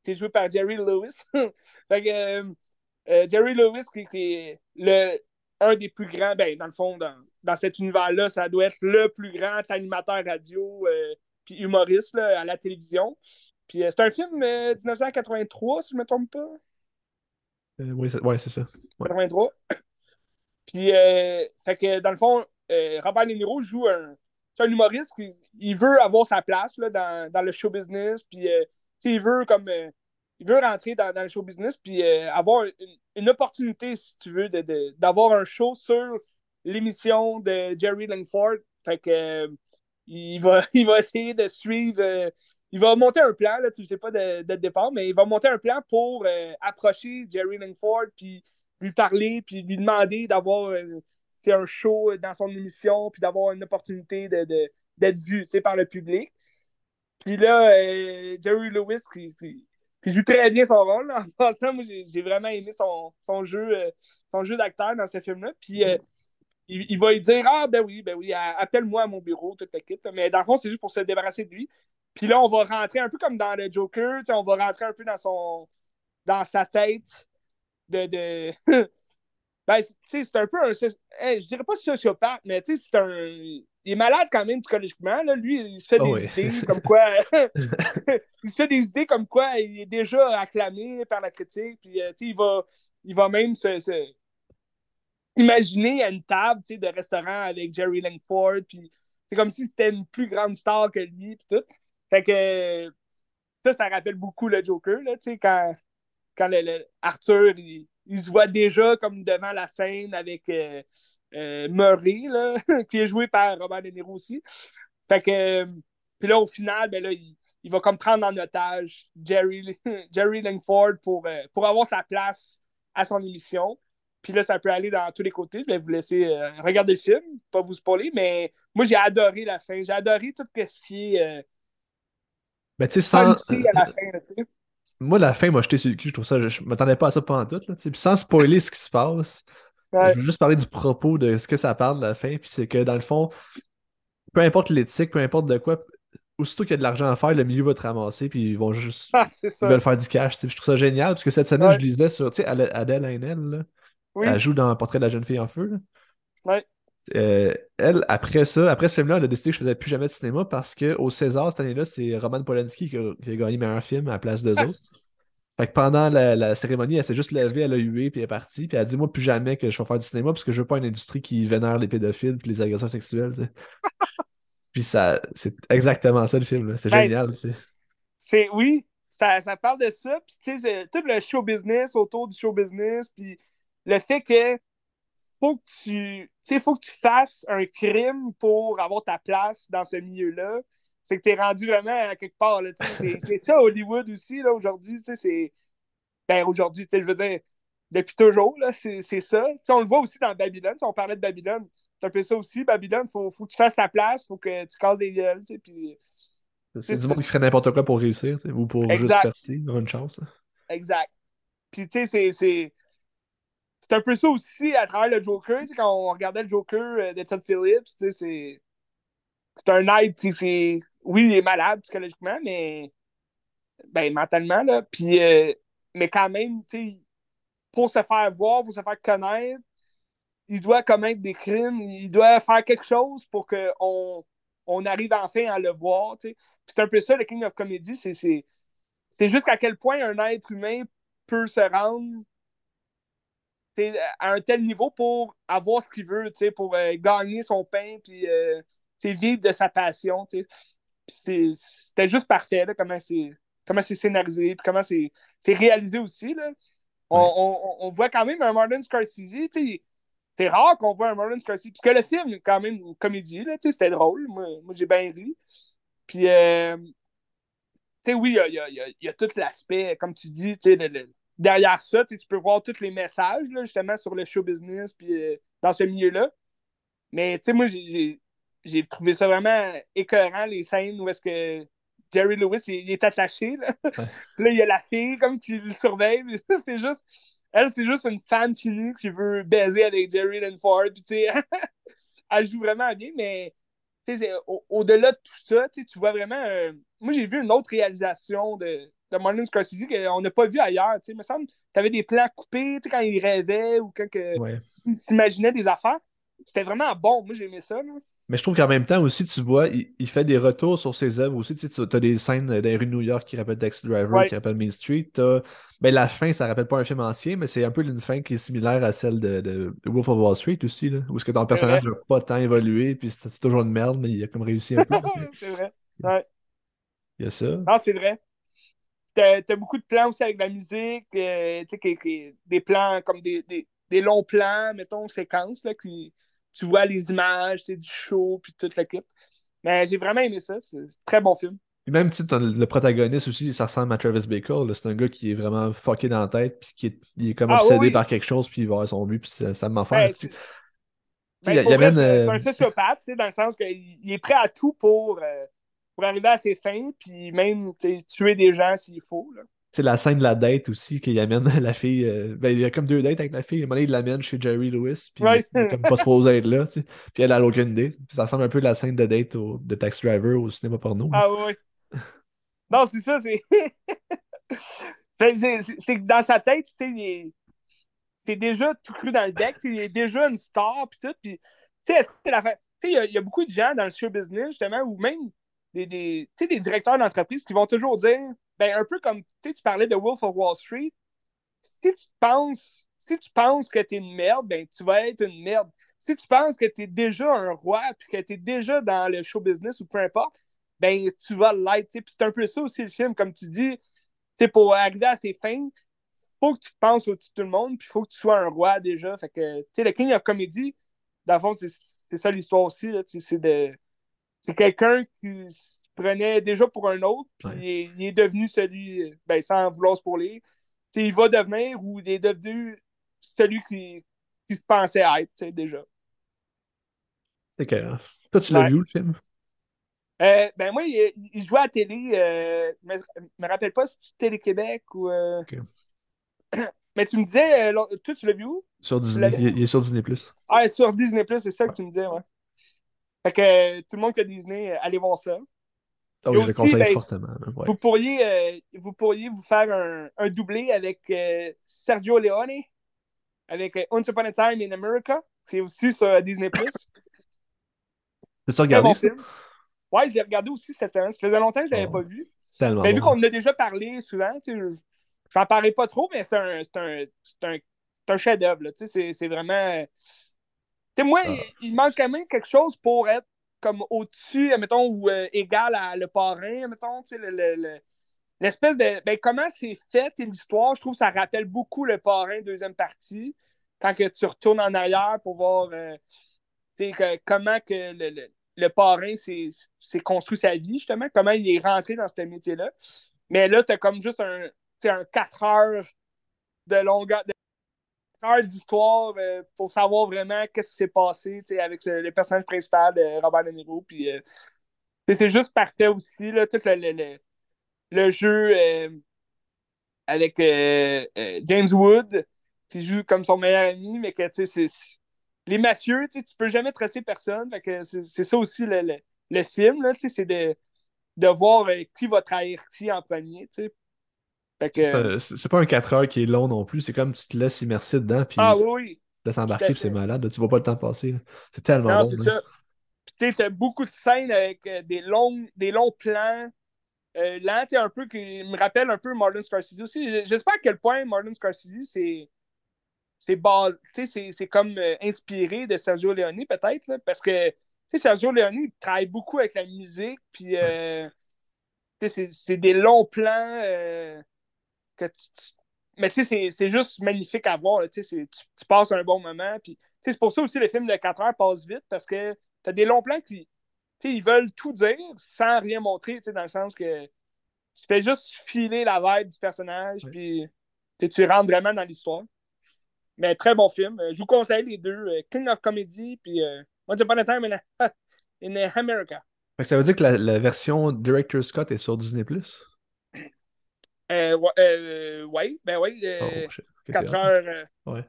[SPEAKER 1] qui est joué par Jerry Lewis. Jerry Lewis, qui, est le, un des plus grands, ben, dans le fond, dans cet univers-là, ça doit être le plus grand animateur radio puis humoriste là, à la télévision. Puis c'est un film de 1983, si je ne me trompe pas.
[SPEAKER 2] oui, c'est ça.
[SPEAKER 1] 83. Puis, fait que dans le fond, Robert De Niro joue un, c'est un humoriste qui il veut avoir sa place là, dans, dans, le show business. Puis, euh, il veut comme. Euh, il veut rentrer dans, dans, le show business puis euh, avoir une, une, opportunité, si tu veux, d'avoir de, un show sur l'émission de Jerry Langford. Fait que il va, il va essayer de suivre. il va monter un plan, là, tu ne sais pas de, de, départ, mais il va monter un plan pour approcher Jerry Langford puis lui parler, puis lui demander d'avoir un show dans son émission, puis d'avoir une opportunité d'être de, vu par le public. Puis là, euh, Jerry Lewis, qui, joue très bien son rôle. En passant, moi, j'ai vraiment aimé son, son jeu, euh, jeu d'acteur dans ce film-là. Puis euh, il, va lui dire Ah, ben oui, ben oui, appelle-moi à mon bureau, toute la kit. Mais dans le fond, c'est juste pour se débarrasser de lui. Puis là, on va rentrer un peu comme dans le Joker, on va rentrer un peu dans son dans sa tête de, de Ben, c'est un peu un. je dirais pas sociopathe, mais tu sais, c'est un. Il est malade quand même psychologiquement. Là. Lui, il se fait oh des idées comme quoi. il se fait des idées comme quoi il est déjà acclamé par la critique. Puis, euh, il, va, il va même se, imaginer à une table de restaurant avec Jerry Langford. Puis, c'est comme si c'était une plus grande star que lui. Tout. Fait que ça, ça rappelle beaucoup le Joker. Là, quand quand Arthur. Il, se voit déjà comme devant la scène avec euh, euh, Murray, qui est joué par Robert De Niro aussi. Fait que, puis là, au final, ben il, va comme prendre en otage Jerry, Jerry Langford pour, euh, pour avoir sa place à son émission. Puis là, ça peut aller dans tous les côtés. Je vais vous laisser regarder le film, pas vous spoiler, mais moi, j'ai adoré la fin. J'ai adoré tout ce qui est.
[SPEAKER 2] Ben, tu sais, sans. À la fin, moi, la fin m'a jeté sur le cul. Je trouve ça, je, m'attendais pas à ça pendant tout. Là, puis sans spoiler ce qui se passe, je veux juste parler du propos de ce que ça parle de la fin. Puis c'est que dans le fond, peu importe l'éthique, peu importe de quoi, aussitôt qu'il y a de l'argent à faire, le milieu va te ramasser. Puis ils vont juste.
[SPEAKER 1] Ah, ils
[SPEAKER 2] veulent faire du cash. Je trouve ça génial. Parce que cette semaine, je lisais sur. Adèle Haenel, elle joue dans Portrait de la jeune fille en feu.
[SPEAKER 1] Ouais.
[SPEAKER 2] Euh, elle, après ça, après ce film-là, elle a décidé que je faisais plus jamais de cinéma parce qu'au César, cette année-là, c'est Roman Polanski qui a, gagné meilleur film à la place d'eux autres. Fait que pendant la, cérémonie, elle s'est juste levée, elle a hué, puis elle est partie. Puis elle a dit Moi, plus jamais que je vais faire du cinéma parce que je veux pas une industrie qui vénère les pédophiles et les agresseurs sexuels. puis ça, c'est exactement ça le film. C'est ben, génial.
[SPEAKER 1] C'est oui, ça, ça, parle de ça. Puis tu sais, tout le show business autour du show business. Puis le fait que faut que tu sais, faut que tu fasses un crime pour avoir ta place dans ce milieu-là. C'est que tu es rendu vraiment à quelque part. C'est ça Hollywood aussi, là, aujourd'hui. C'est. Ben, aujourd'hui, je veux dire, depuis toujours, c'est ça. on le voit aussi dans Babylone. On parlait de Babylone. C'est un peu ça aussi. Babylone, il faut, faut, que tu fasses ta place, il faut que tu casses des gueules. Puis,
[SPEAKER 2] c'est du monde qui ferait n'importe quoi pour réussir, ou pour juste percer, avoir une chance.
[SPEAKER 1] Exact. Puis, tu sais, c'est c'est un peu ça aussi à travers le Joker. Quand on regardait le Joker euh, de Todd Phillips, c'est. C'est un aide, oui, il est malade psychologiquement, mais ben, mentalement, là. Euh, mais quand même, pour se faire voir, pour se faire connaître, il doit commettre des crimes, il doit faire quelque chose pour qu'on on arrive enfin à le voir. C'est un peu ça, le King of Comedy, c'est juste à quel point un être humain peut se rendre à un tel niveau pour avoir ce qu'il veut, pour euh, gagner son pain, puis euh, vivre de sa passion. C'était juste parfait, là, comment c'est comment c'est scénarisé, puis comment c'est réalisé aussi. Là. On, on, voit quand même un Martin Scorsese, c'est rare qu'on voit un Martin Scorsese, parce que le film, quand même, une comédie, c'était drôle, moi, moi j'ai bien ri. Puis, euh, oui, il y a, y, a, y a, tout l'aspect, comme tu dis, le, derrière ça, tu peux voir tous les messages, là, justement, sur le show business, puis euh, dans ce milieu-là. Mais, tu sais, moi, j'ai trouvé ça vraiment écœurant, les scènes où est-ce que Jerry Lewis, il, est attaché, là. là, il y a la fille, comme, qui le surveille, c'est juste... Elle, c'est juste une fan finie qui veut baiser avec Jerry Linford, puis, tu sais, elle joue vraiment bien, mais au-delà de tout ça, tu vois vraiment. Euh, moi, j'ai vu une autre réalisation de, de Martin Scorsese qu'on n'a pas vu ailleurs. Il me semble que tu avais des plans coupés quand il rêvait ou quand il s'imaginait des affaires. C'était vraiment bon. Moi, j'ai aimé ça.
[SPEAKER 2] Mais je trouve qu'en même temps aussi, tu vois, il, fait des retours sur ses œuvres aussi. Tu as des scènes dans les rues de New York qui rappellent Taxi Driver, qui rappellent Main Street. Ben, la fin, ça rappelle pas un film ancien, mais c'est un peu une fin qui est similaire à celle de, de, Wolf of Wall Street aussi, là, où ce que ton personnage n'a pas tant évolué, puis c'est toujours une merde, mais il a comme réussi un peu.
[SPEAKER 1] c'est vrai. Ouais.
[SPEAKER 2] Il y a ça.
[SPEAKER 1] Non, c'est vrai. T'as as beaucoup de plans aussi avec la musique, euh, des plans comme des, des, des, longs plans, mettons, séquences, là, qui, tu vois les images du show, puis toute l'équipe. Mais j'ai vraiment aimé ça. C'est un très bon film.
[SPEAKER 2] Et même, tu le protagoniste aussi, ça ressemble à Travis Baker. C'est un gars qui est vraiment fucké dans la tête, puis qui est, il est comme ah, obsédé par quelque chose, puis il va avoir son but, puis ça, m'en fait.
[SPEAKER 1] Ben, ben, c'est un euh, sociopathe, dans le sens qu'il est prêt à tout pour, euh, pour arriver à ses fins, puis même tuer des gens s'il faut. Là
[SPEAKER 2] c'est la scène de la date aussi, qu'il amène la fille. Euh, ben, il y a comme deux dates avec la fille. À un moment donné, il l'amène chez Jerry Lewis, puis il est comme pas supposé être là. Tu sais. Puis elle a aucune idée. Puis ça ressemble un peu à la scène de date de Taxi Driver au cinéma porno.
[SPEAKER 1] Ah oui. non, c'est ça, c'est. c'est que dans sa tête, tu sais, c'est déjà tout cru dans le deck. Il est déjà une star, puis tout. Puis, tu sais, Tu sais, il y, a beaucoup de gens dans le show business, justement, ou même des, des, des directeurs d'entreprise qui vont toujours dire ben, un peu comme tu parlais de Wolf of Wall Street, si tu penses, si tu penses que tu es une merde, ben, tu vas être une merde. Si tu penses que tu es déjà un roi puis que tu es déjà dans le show business ou peu importe, ben, tu vas l'être. c'est un peu ça aussi le film, comme tu dis, pour arriver à ses fins, faut que tu penses au-dessus de tout le monde, puis faut que tu sois un roi déjà. Fait que, tu sais, le King of Comedy, dans le fond, c'est ça l'histoire aussi. C'est de. C'est quelqu'un qui prenait déjà pour un autre, puis il, est, devenu celui, ben, sans vouloir se pourler, il va devenir ou il est devenu celui qui, qui se pensait être, déjà.
[SPEAKER 2] C'est que Toi, tu l'as vu, le film?
[SPEAKER 1] Euh, ben moi, il, il, jouait à la télé, euh, mais je me rappelle pas si c'était Télé-Québec ou... Euh... mais tu me disais, euh, toi, tu l'as vu où?
[SPEAKER 2] Sur Disney, il, est sur Disney+.
[SPEAKER 1] Ah, sur Disney+, c'est ça que tu me disais, ouais. Fait que tout le monde qui a Disney, allez voir ça.
[SPEAKER 2] Ah oui, je le conseille ben, fortement.
[SPEAKER 1] Vous, pourriez, euh, vous pourriez vous faire un, un doublé avec euh, Sergio Leone, avec euh, Once Upon a Time in America, c'est aussi sur Disney+.
[SPEAKER 2] As-tu regardé ça?
[SPEAKER 1] Ouais, je l'ai regardé aussi cette année. Ça faisait longtemps que je ne l'avais pas vu.
[SPEAKER 2] Tellement
[SPEAKER 1] mais vu qu'on en a déjà parlé souvent, j'en parlais pas trop, mais c'est un, un, un, un chef-d'œuvre. C'est vraiment. Moi, ah. il, il manque quand même quelque chose pour être comme au-dessus, mettons, ou euh, égal à le parrain, mettons, tu sais, le, l'espèce de. Ben, comment c'est fait l'histoire, je trouve que ça rappelle beaucoup le parrain, deuxième partie, quand que tu retournes en arrière pour voir euh, que, comment que le, le, parrain s'est construit sa vie, justement, comment il est rentré dans ce métier-là. Mais là, tu as comme juste un, un 4 heures de longueur, d'histoire euh, pour savoir vraiment qu'est-ce qui s'est passé avec le personnage principal de Robert De Niro. Euh, c'était juste parfait aussi, là, tout le, le, jeu euh, avec James Wood qui joue comme son meilleur ami, mais que tu sais, les mafieux, tu peux jamais tracer personne. c'est ça aussi le, le, film, c'est de, de voir qui va trahir qui en premier.
[SPEAKER 2] C'est pas un 4 heures qui est long non plus, c'est comme tu te laisses immerser dedans, puis
[SPEAKER 1] ah, oui,
[SPEAKER 2] de s'embarquer, puis c'est malade. Tu vois pas le temps passer. C'est tellement non,
[SPEAKER 1] c'est ça. Puis tu as beaucoup de scènes avec euh, des, longs, des longs plans euh, lents, un peu qui me rappelle un peu Martin Scorsese aussi. J'espère à quel point Martin Scorsese, c'est c'est c'est comme euh, inspiré de Sergio Leone, peut-être, parce que Sergio Leone, il travaille beaucoup avec la musique, puis euh, c'est des longs plans euh, que Mais tu sais, c'est juste magnifique à voir. Tu, tu, passes un bon moment. Puis c'est pour ça aussi le film de 4 heures passe vite parce que tu as des longs plans qui ils veulent tout dire sans rien montrer, dans le sens que tu fais juste filer la vibe du personnage, puis tu rentres vraiment dans l'histoire. Mais très bon film. Je vous conseille les deux, euh, King of Comedy, puis euh, Once Upon a Time in, in America.
[SPEAKER 2] Ça veut dire que la, version Director Scott est sur Disney+.
[SPEAKER 1] Euh, euh, oui, ben oui. Euh, 4 heures. Euh.
[SPEAKER 2] Ouais.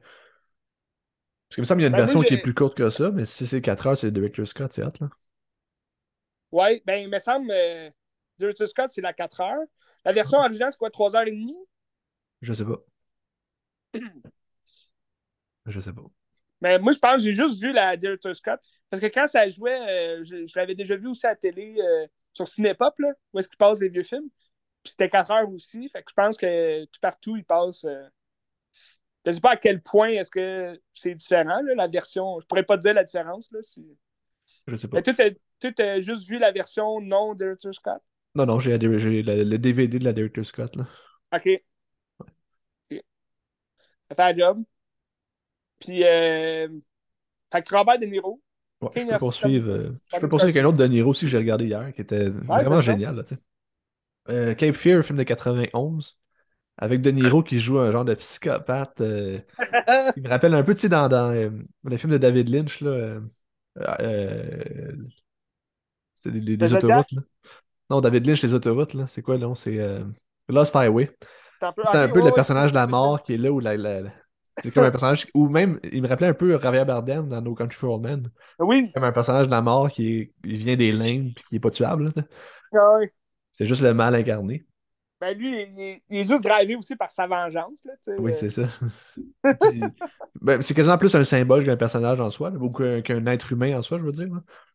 [SPEAKER 2] Parce que me semble qu'il y a une ben, version qui est plus courte que ça, mais si c'est 4 heures, c'est Director Scott, c'est hâte, là.
[SPEAKER 1] Oui, ben il me semble euh, Director Scott, c'est la 4 heures. La version originale, c'est quoi, 3 heures et demie?
[SPEAKER 2] Je sais pas. je sais pas.
[SPEAKER 1] Mais moi, je pense que j'ai juste vu la Director Scott. Parce que quand ça jouait, euh, je, l'avais déjà vu aussi à la télé sur Cinépop, là, où est-ce qu'il passe des vieux films. C'était 4 heures aussi. Fait que je pense que tout partout, il passe. Euh, je ne sais pas à quel point est-ce que c'est différent, là, la version. Je pourrais pas te dire la différence. Là, si...
[SPEAKER 2] Je sais pas.
[SPEAKER 1] tu as juste vu la version non Director Scott?
[SPEAKER 2] Non, non, j'ai le, DVD de la Director Scott. Là.
[SPEAKER 1] OK. Ouais. OK. Ça fait un job. Puis, euh... fait que Robert De Niro,
[SPEAKER 2] je peux poursuivre, euh, je peux poursuivre avec un autre De Niro aussi que j'ai regardé hier, qui était vraiment génial. Là, euh, Cape Fear, un film de 91, avec De Niro qui joue un genre de psychopathe. Euh, il me rappelle un peu, tu sais, dans, dans les films de David Lynch, là. c'est des, autoroutes, là. Non, David Lynch, les autoroutes, là. C'est quoi, là? C'est Lost Highway. C'est un peu, le personnage de la mort qui est là où la, c'est comme un personnage. Ou même, il me rappelait un peu Javier Bardem dans No Country for Old Men.
[SPEAKER 1] Oui.
[SPEAKER 2] Comme un personnage de la mort qui il vient des lignes et qui est pas tuable.
[SPEAKER 1] Ah oui.
[SPEAKER 2] C'est juste le mal incarné.
[SPEAKER 1] Ben lui, il est, juste gravé aussi par sa vengeance. Là,
[SPEAKER 2] oui, c'est ça. ben, c'est quasiment plus un symbole qu'un personnage en soi, ou qu'un être humain en soi, je veux dire.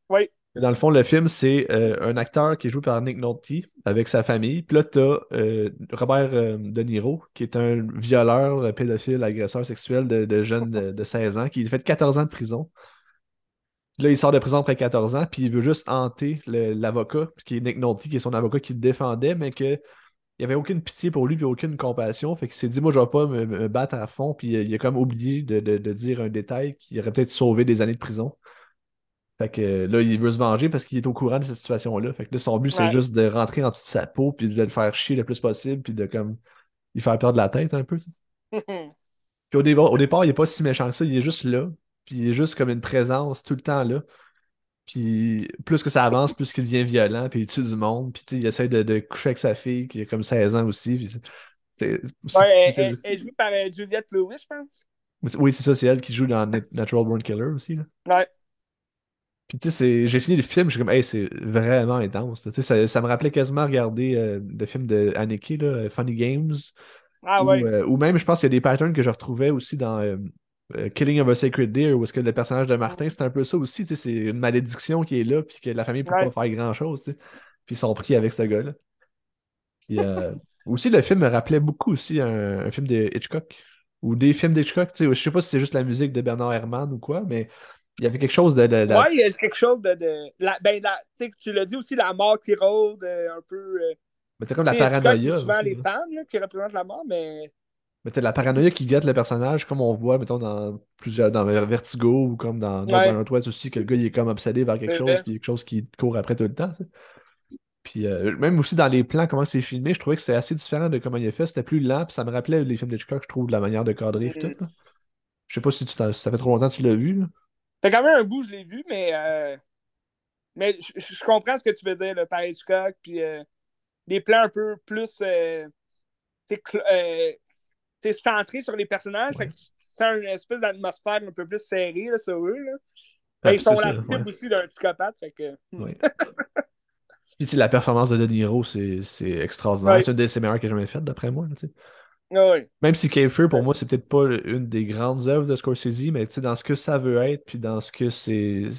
[SPEAKER 1] Oui.
[SPEAKER 2] Dans le fond, le film, c'est euh, un acteur qui est joué par Nick Nolte avec sa famille. Puis là, tu as euh, Robert euh, De Niro, qui est un violeur, pédophile, agresseur sexuel de, jeunes de, 16 ans, qui fait 14 ans de prison. Là, il sort de prison après 14 ans, puis il veut juste hanter l'avocat, qui est Nick Nolte, qui est son avocat qui le défendait, mais qu'il n'y avait aucune pitié pour lui, puis aucune compassion. Fait qu'il s'est dit, moi, je vais pas me, battre à fond, puis il a comme oublié de, de dire un détail qui aurait peut-être sauvé des années de prison. Fait que là, il veut se venger parce qu'il est au courant de cette situation-là. Fait que là, son but, c'est juste de rentrer en dessous de sa peau, puis de le faire chier le plus possible, puis de comme. Il faire perdre la tête un peu. puis au, départ, au départ, il est pas si méchant que ça, il est juste là, puis il est juste comme une présence tout le temps là. Puis plus que ça avance, plus qu'il devient violent, puis il tue du monde, puis il essaie de, de, coucher avec sa fille qui a comme 16 ans aussi. Puis
[SPEAKER 1] c'est, ouais, elle, elle, joue par euh, Juliette Lewis, je pense.
[SPEAKER 2] Oui, c'est ça, c'est elle qui joue dans Natural Born Killer aussi. Là.
[SPEAKER 1] Ouais.
[SPEAKER 2] Puis tu sais, j'ai fini le film, je suis comme, hey, c'est vraiment intense. Tu sais, ça, ça, me rappelait quasiment regarder euh, des films de Aniki, là, Funny Games.
[SPEAKER 1] Ah
[SPEAKER 2] ou,
[SPEAKER 1] ouais.
[SPEAKER 2] Euh, ou même, je pense qu'il y a des patterns que je retrouvais aussi dans euh, Killing of a Sacred Deer, où est-ce que le personnage de Martin, c'est un peu ça aussi. Tu sais, c'est une malédiction qui est là, puis que la famille ne peut pas faire grand-chose. Puis ils sont pris avec ce gars-là. Puis aussi, le film me rappelait beaucoup aussi un, un film de Hitchcock. Ou des films d'Hitchcock. Tu sais, je sais pas si c'est juste la musique de Bernard Herrmann ou quoi, mais il y avait quelque chose de. de,
[SPEAKER 1] Ouais, il y a quelque chose de. de la, ben, la, tu l'as dit aussi, la mort qui rôde euh, un peu. Euh,
[SPEAKER 2] mais c'est comme la paranoïa.
[SPEAKER 1] C'est souvent les femmes là, qui représentent la mort, mais.
[SPEAKER 2] Mais t'as la paranoïa qui gâte le personnage, comme on voit, mettons, dans plusieurs. dans Vertigo ou comme dans ouais. West aussi, que le gars il est comme obsédé par quelque chose, puis quelque chose qui court après tout le temps. Puis euh, même aussi dans les plans, comment c'est filmé, je trouvais que c'était assez différent de comment il est fait. C'était plus lent, puis ça me rappelait les films de Hitchcock, je trouve, de la manière de cadrer et tout. Je sais pas si tu ça fait trop longtemps que tu l'as vu.
[SPEAKER 1] C'est quand même un bout, je l'ai vu, mais, euh, mais je, comprends ce que tu veux dire, le Paris Hitchcock, puis euh, des plans un peu plus euh, centrés sur les personnages. C'est une espèce d'atmosphère un peu plus serrée là, sur eux. Là. Ben, ils sont la cible aussi d'un psychopathe. Fait que...
[SPEAKER 2] Puis la performance de De Niro, c'est extraordinaire. C'est une des meilleures que j'ai jamais faites, d'après moi. Là,
[SPEAKER 1] ah
[SPEAKER 2] Même si Cape Fear, pour moi, c'est peut-être pas une des grandes œuvres de Scorsese, mais dans ce que ça veut être, puis dans ce que c'est.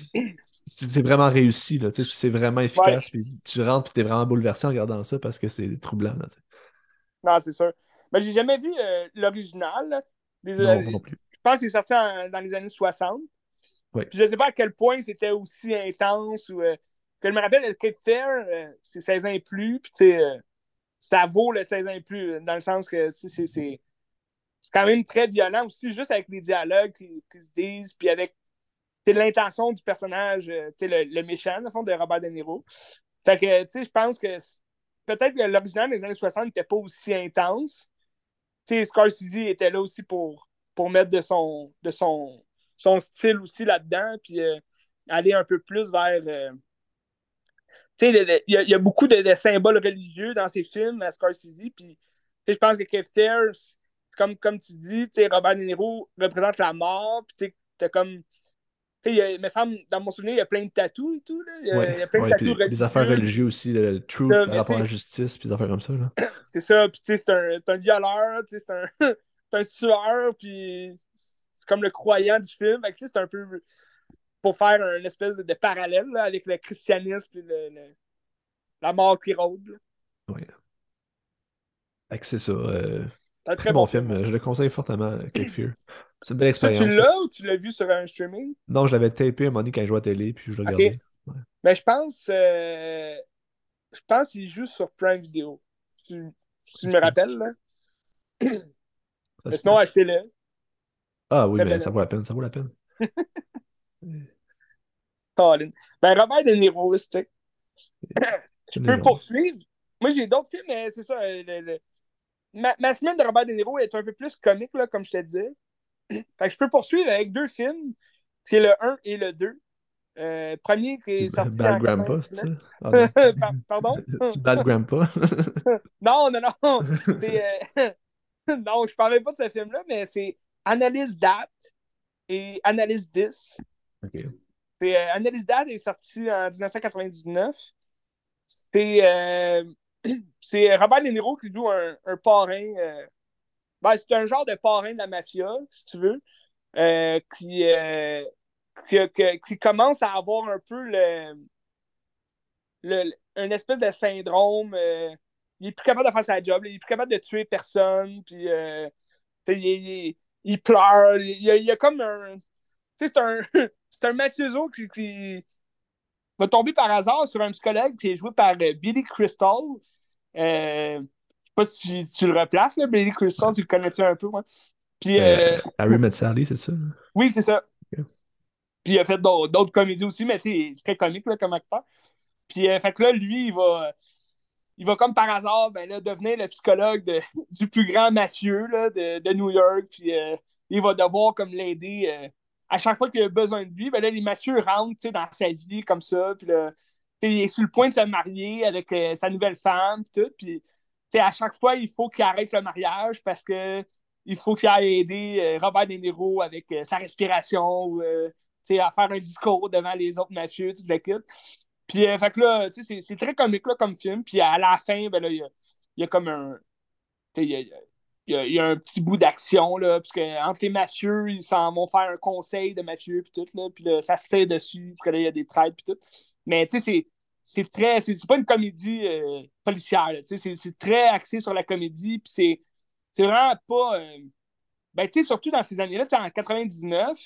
[SPEAKER 2] C'est vraiment réussi, là, c'est vraiment efficace, puis tu rentres, puis t'es vraiment bouleversé en regardant ça parce que c'est troublant. Là,
[SPEAKER 1] non, c'est sûr. Mais j'ai jamais vu euh, l'original.
[SPEAKER 2] Plus.
[SPEAKER 1] pense qu'il est sorti dans les années 60.
[SPEAKER 2] Oui.
[SPEAKER 1] Puis je sais pas à quel point c'était aussi intense ou. que je me rappelle, le Cape Fair, c'est 16 ans et plus, puis ça vaut le 16 ans et plus, dans le sens que c'est quand même très violent aussi, juste avec les dialogues qui, se disent, puis avec l'intention du personnage, le, le méchant, fond, de Robert De Niro. Fait que, tu sais, je pense que peut-être que l'original des années 60 n'était pas aussi intense. Sais, Scorsese était là aussi pour, pour mettre de son, de son, son style aussi là-dedans, puis euh, aller un peu plus vers. Euh, tu sais, il y, a beaucoup de, symboles religieux dans ses films à Scorsese, puis je pense que Kev comme, comme tu dis, Robert De Niro représente la mort, puis tu sais, comme il, me semble, dans mon souvenir, il y a plein de tatous et tout. Là. Il, y a, il y a plein de tatous
[SPEAKER 2] religieux. Des affaires religieuses aussi, le truth par rapport à la justice, puis des affaires comme ça.
[SPEAKER 1] C'est ça, puis tu sais, c'est un, un violeur, c'est un, un tueur, puis c'est comme le croyant du film. C'est un peu pour faire une espèce de, parallèle là, avec le christianisme et le, la mort qui rôde.
[SPEAKER 2] Oui. C'est ça. Euh... Un très, bon, film. Je le conseille fortement, Cape Fear. C'est une belle expérience.
[SPEAKER 1] tu l'as ou tu l'as vu sur un streaming?
[SPEAKER 2] Non, je l'avais tapé à un moment donné quand je jouais à la télé, puis je le regardais.
[SPEAKER 1] Ouais. Ben, je pense. Euh... Je pense qu'il joue sur Prime Video. Tu, tu me rappelles, là? Mais sinon, achetez-le.
[SPEAKER 2] Ah oui, mais ça vaut la peine, ça vaut la peine.
[SPEAKER 1] Colin. Ben, Robert De Niro, c'est. Je peux poursuivre. Moi, j'ai d'autres films, mais c'est ça. Le, Ma, ma, semaine de Robert De Niro est un peu plus comique, là, comme je te disais. Fait que je peux poursuivre avec deux films. C'est le 1 et le 2. Euh, premier qui est, sorti.
[SPEAKER 2] Bad Grandpa, c'est ça?
[SPEAKER 1] Pardon?
[SPEAKER 2] C'est Bad Grandpa?
[SPEAKER 1] non, non, non. Euh... non, je parlais pas de ce film-là, mais c'est Analyse That et Analyse This.
[SPEAKER 2] OK.
[SPEAKER 1] C'est, euh, Analyse That est sorti en 1999. C'est. Euh, c'est Robert De Niro qui joue un, un parrain. Euh, ben, c'est un genre de parrain de la mafia, si tu veux, euh, qui, euh, qui, commence à avoir un peu le, le une espèce de syndrome. il est plus capable de faire sa job, il est plus capable de tuer personne, puis il, pleure. Il, y a, comme un. C'est un, c'est un mafioso qui, qui, va tomber par hasard sur un psychologue qui est joué par Billy Crystal, euh, pas si tu le replaces, là, Billy Crystal, tu le connais-tu un peu, moi? Puis, euh,
[SPEAKER 2] euh, Harry Met Sally, c'est ça?
[SPEAKER 1] Oui, c'est ça. Puis il a fait d'autres comédies aussi, mais c'est très comique là, comme acteur. Puis fait que là, lui, il va, il va comme par hasard ben, là, devenir le psychologue de, du plus grand Mathieu là, de, de, New York. Puis il va devoir comme l'aider à chaque fois qu'il a besoin de lui. Ben, là, les Mathieu rentrent dans sa vie comme ça. Puis là, il est sur le point de se marier avec euh, sa nouvelle femme, tout. Puis, à chaque fois, il faut qu'il arrête le mariage parce que il faut qu'il aille aider euh, Robert De Niro avec euh, sa respiration ou à faire un discours devant les autres mafieux, toute l'équipe. Puis, fait que là, c'est très comique là, comme film. Puis, à la fin, ben, il y, a, comme un. Il y a, un petit bout d'action, là, parce que entre les mafieux, ils s'en vont faire un conseil de mafieux, puis tout, là, puis là, ça se tire dessus, puis là, il y a des trades, puis tout. Mais, tu sais, c'est très. C'est pas une comédie euh, policière. C'est très axé sur la comédie. Puis c'est vraiment pas. Euh, ben, tu sais, surtout dans ces années-là, c'est en 99.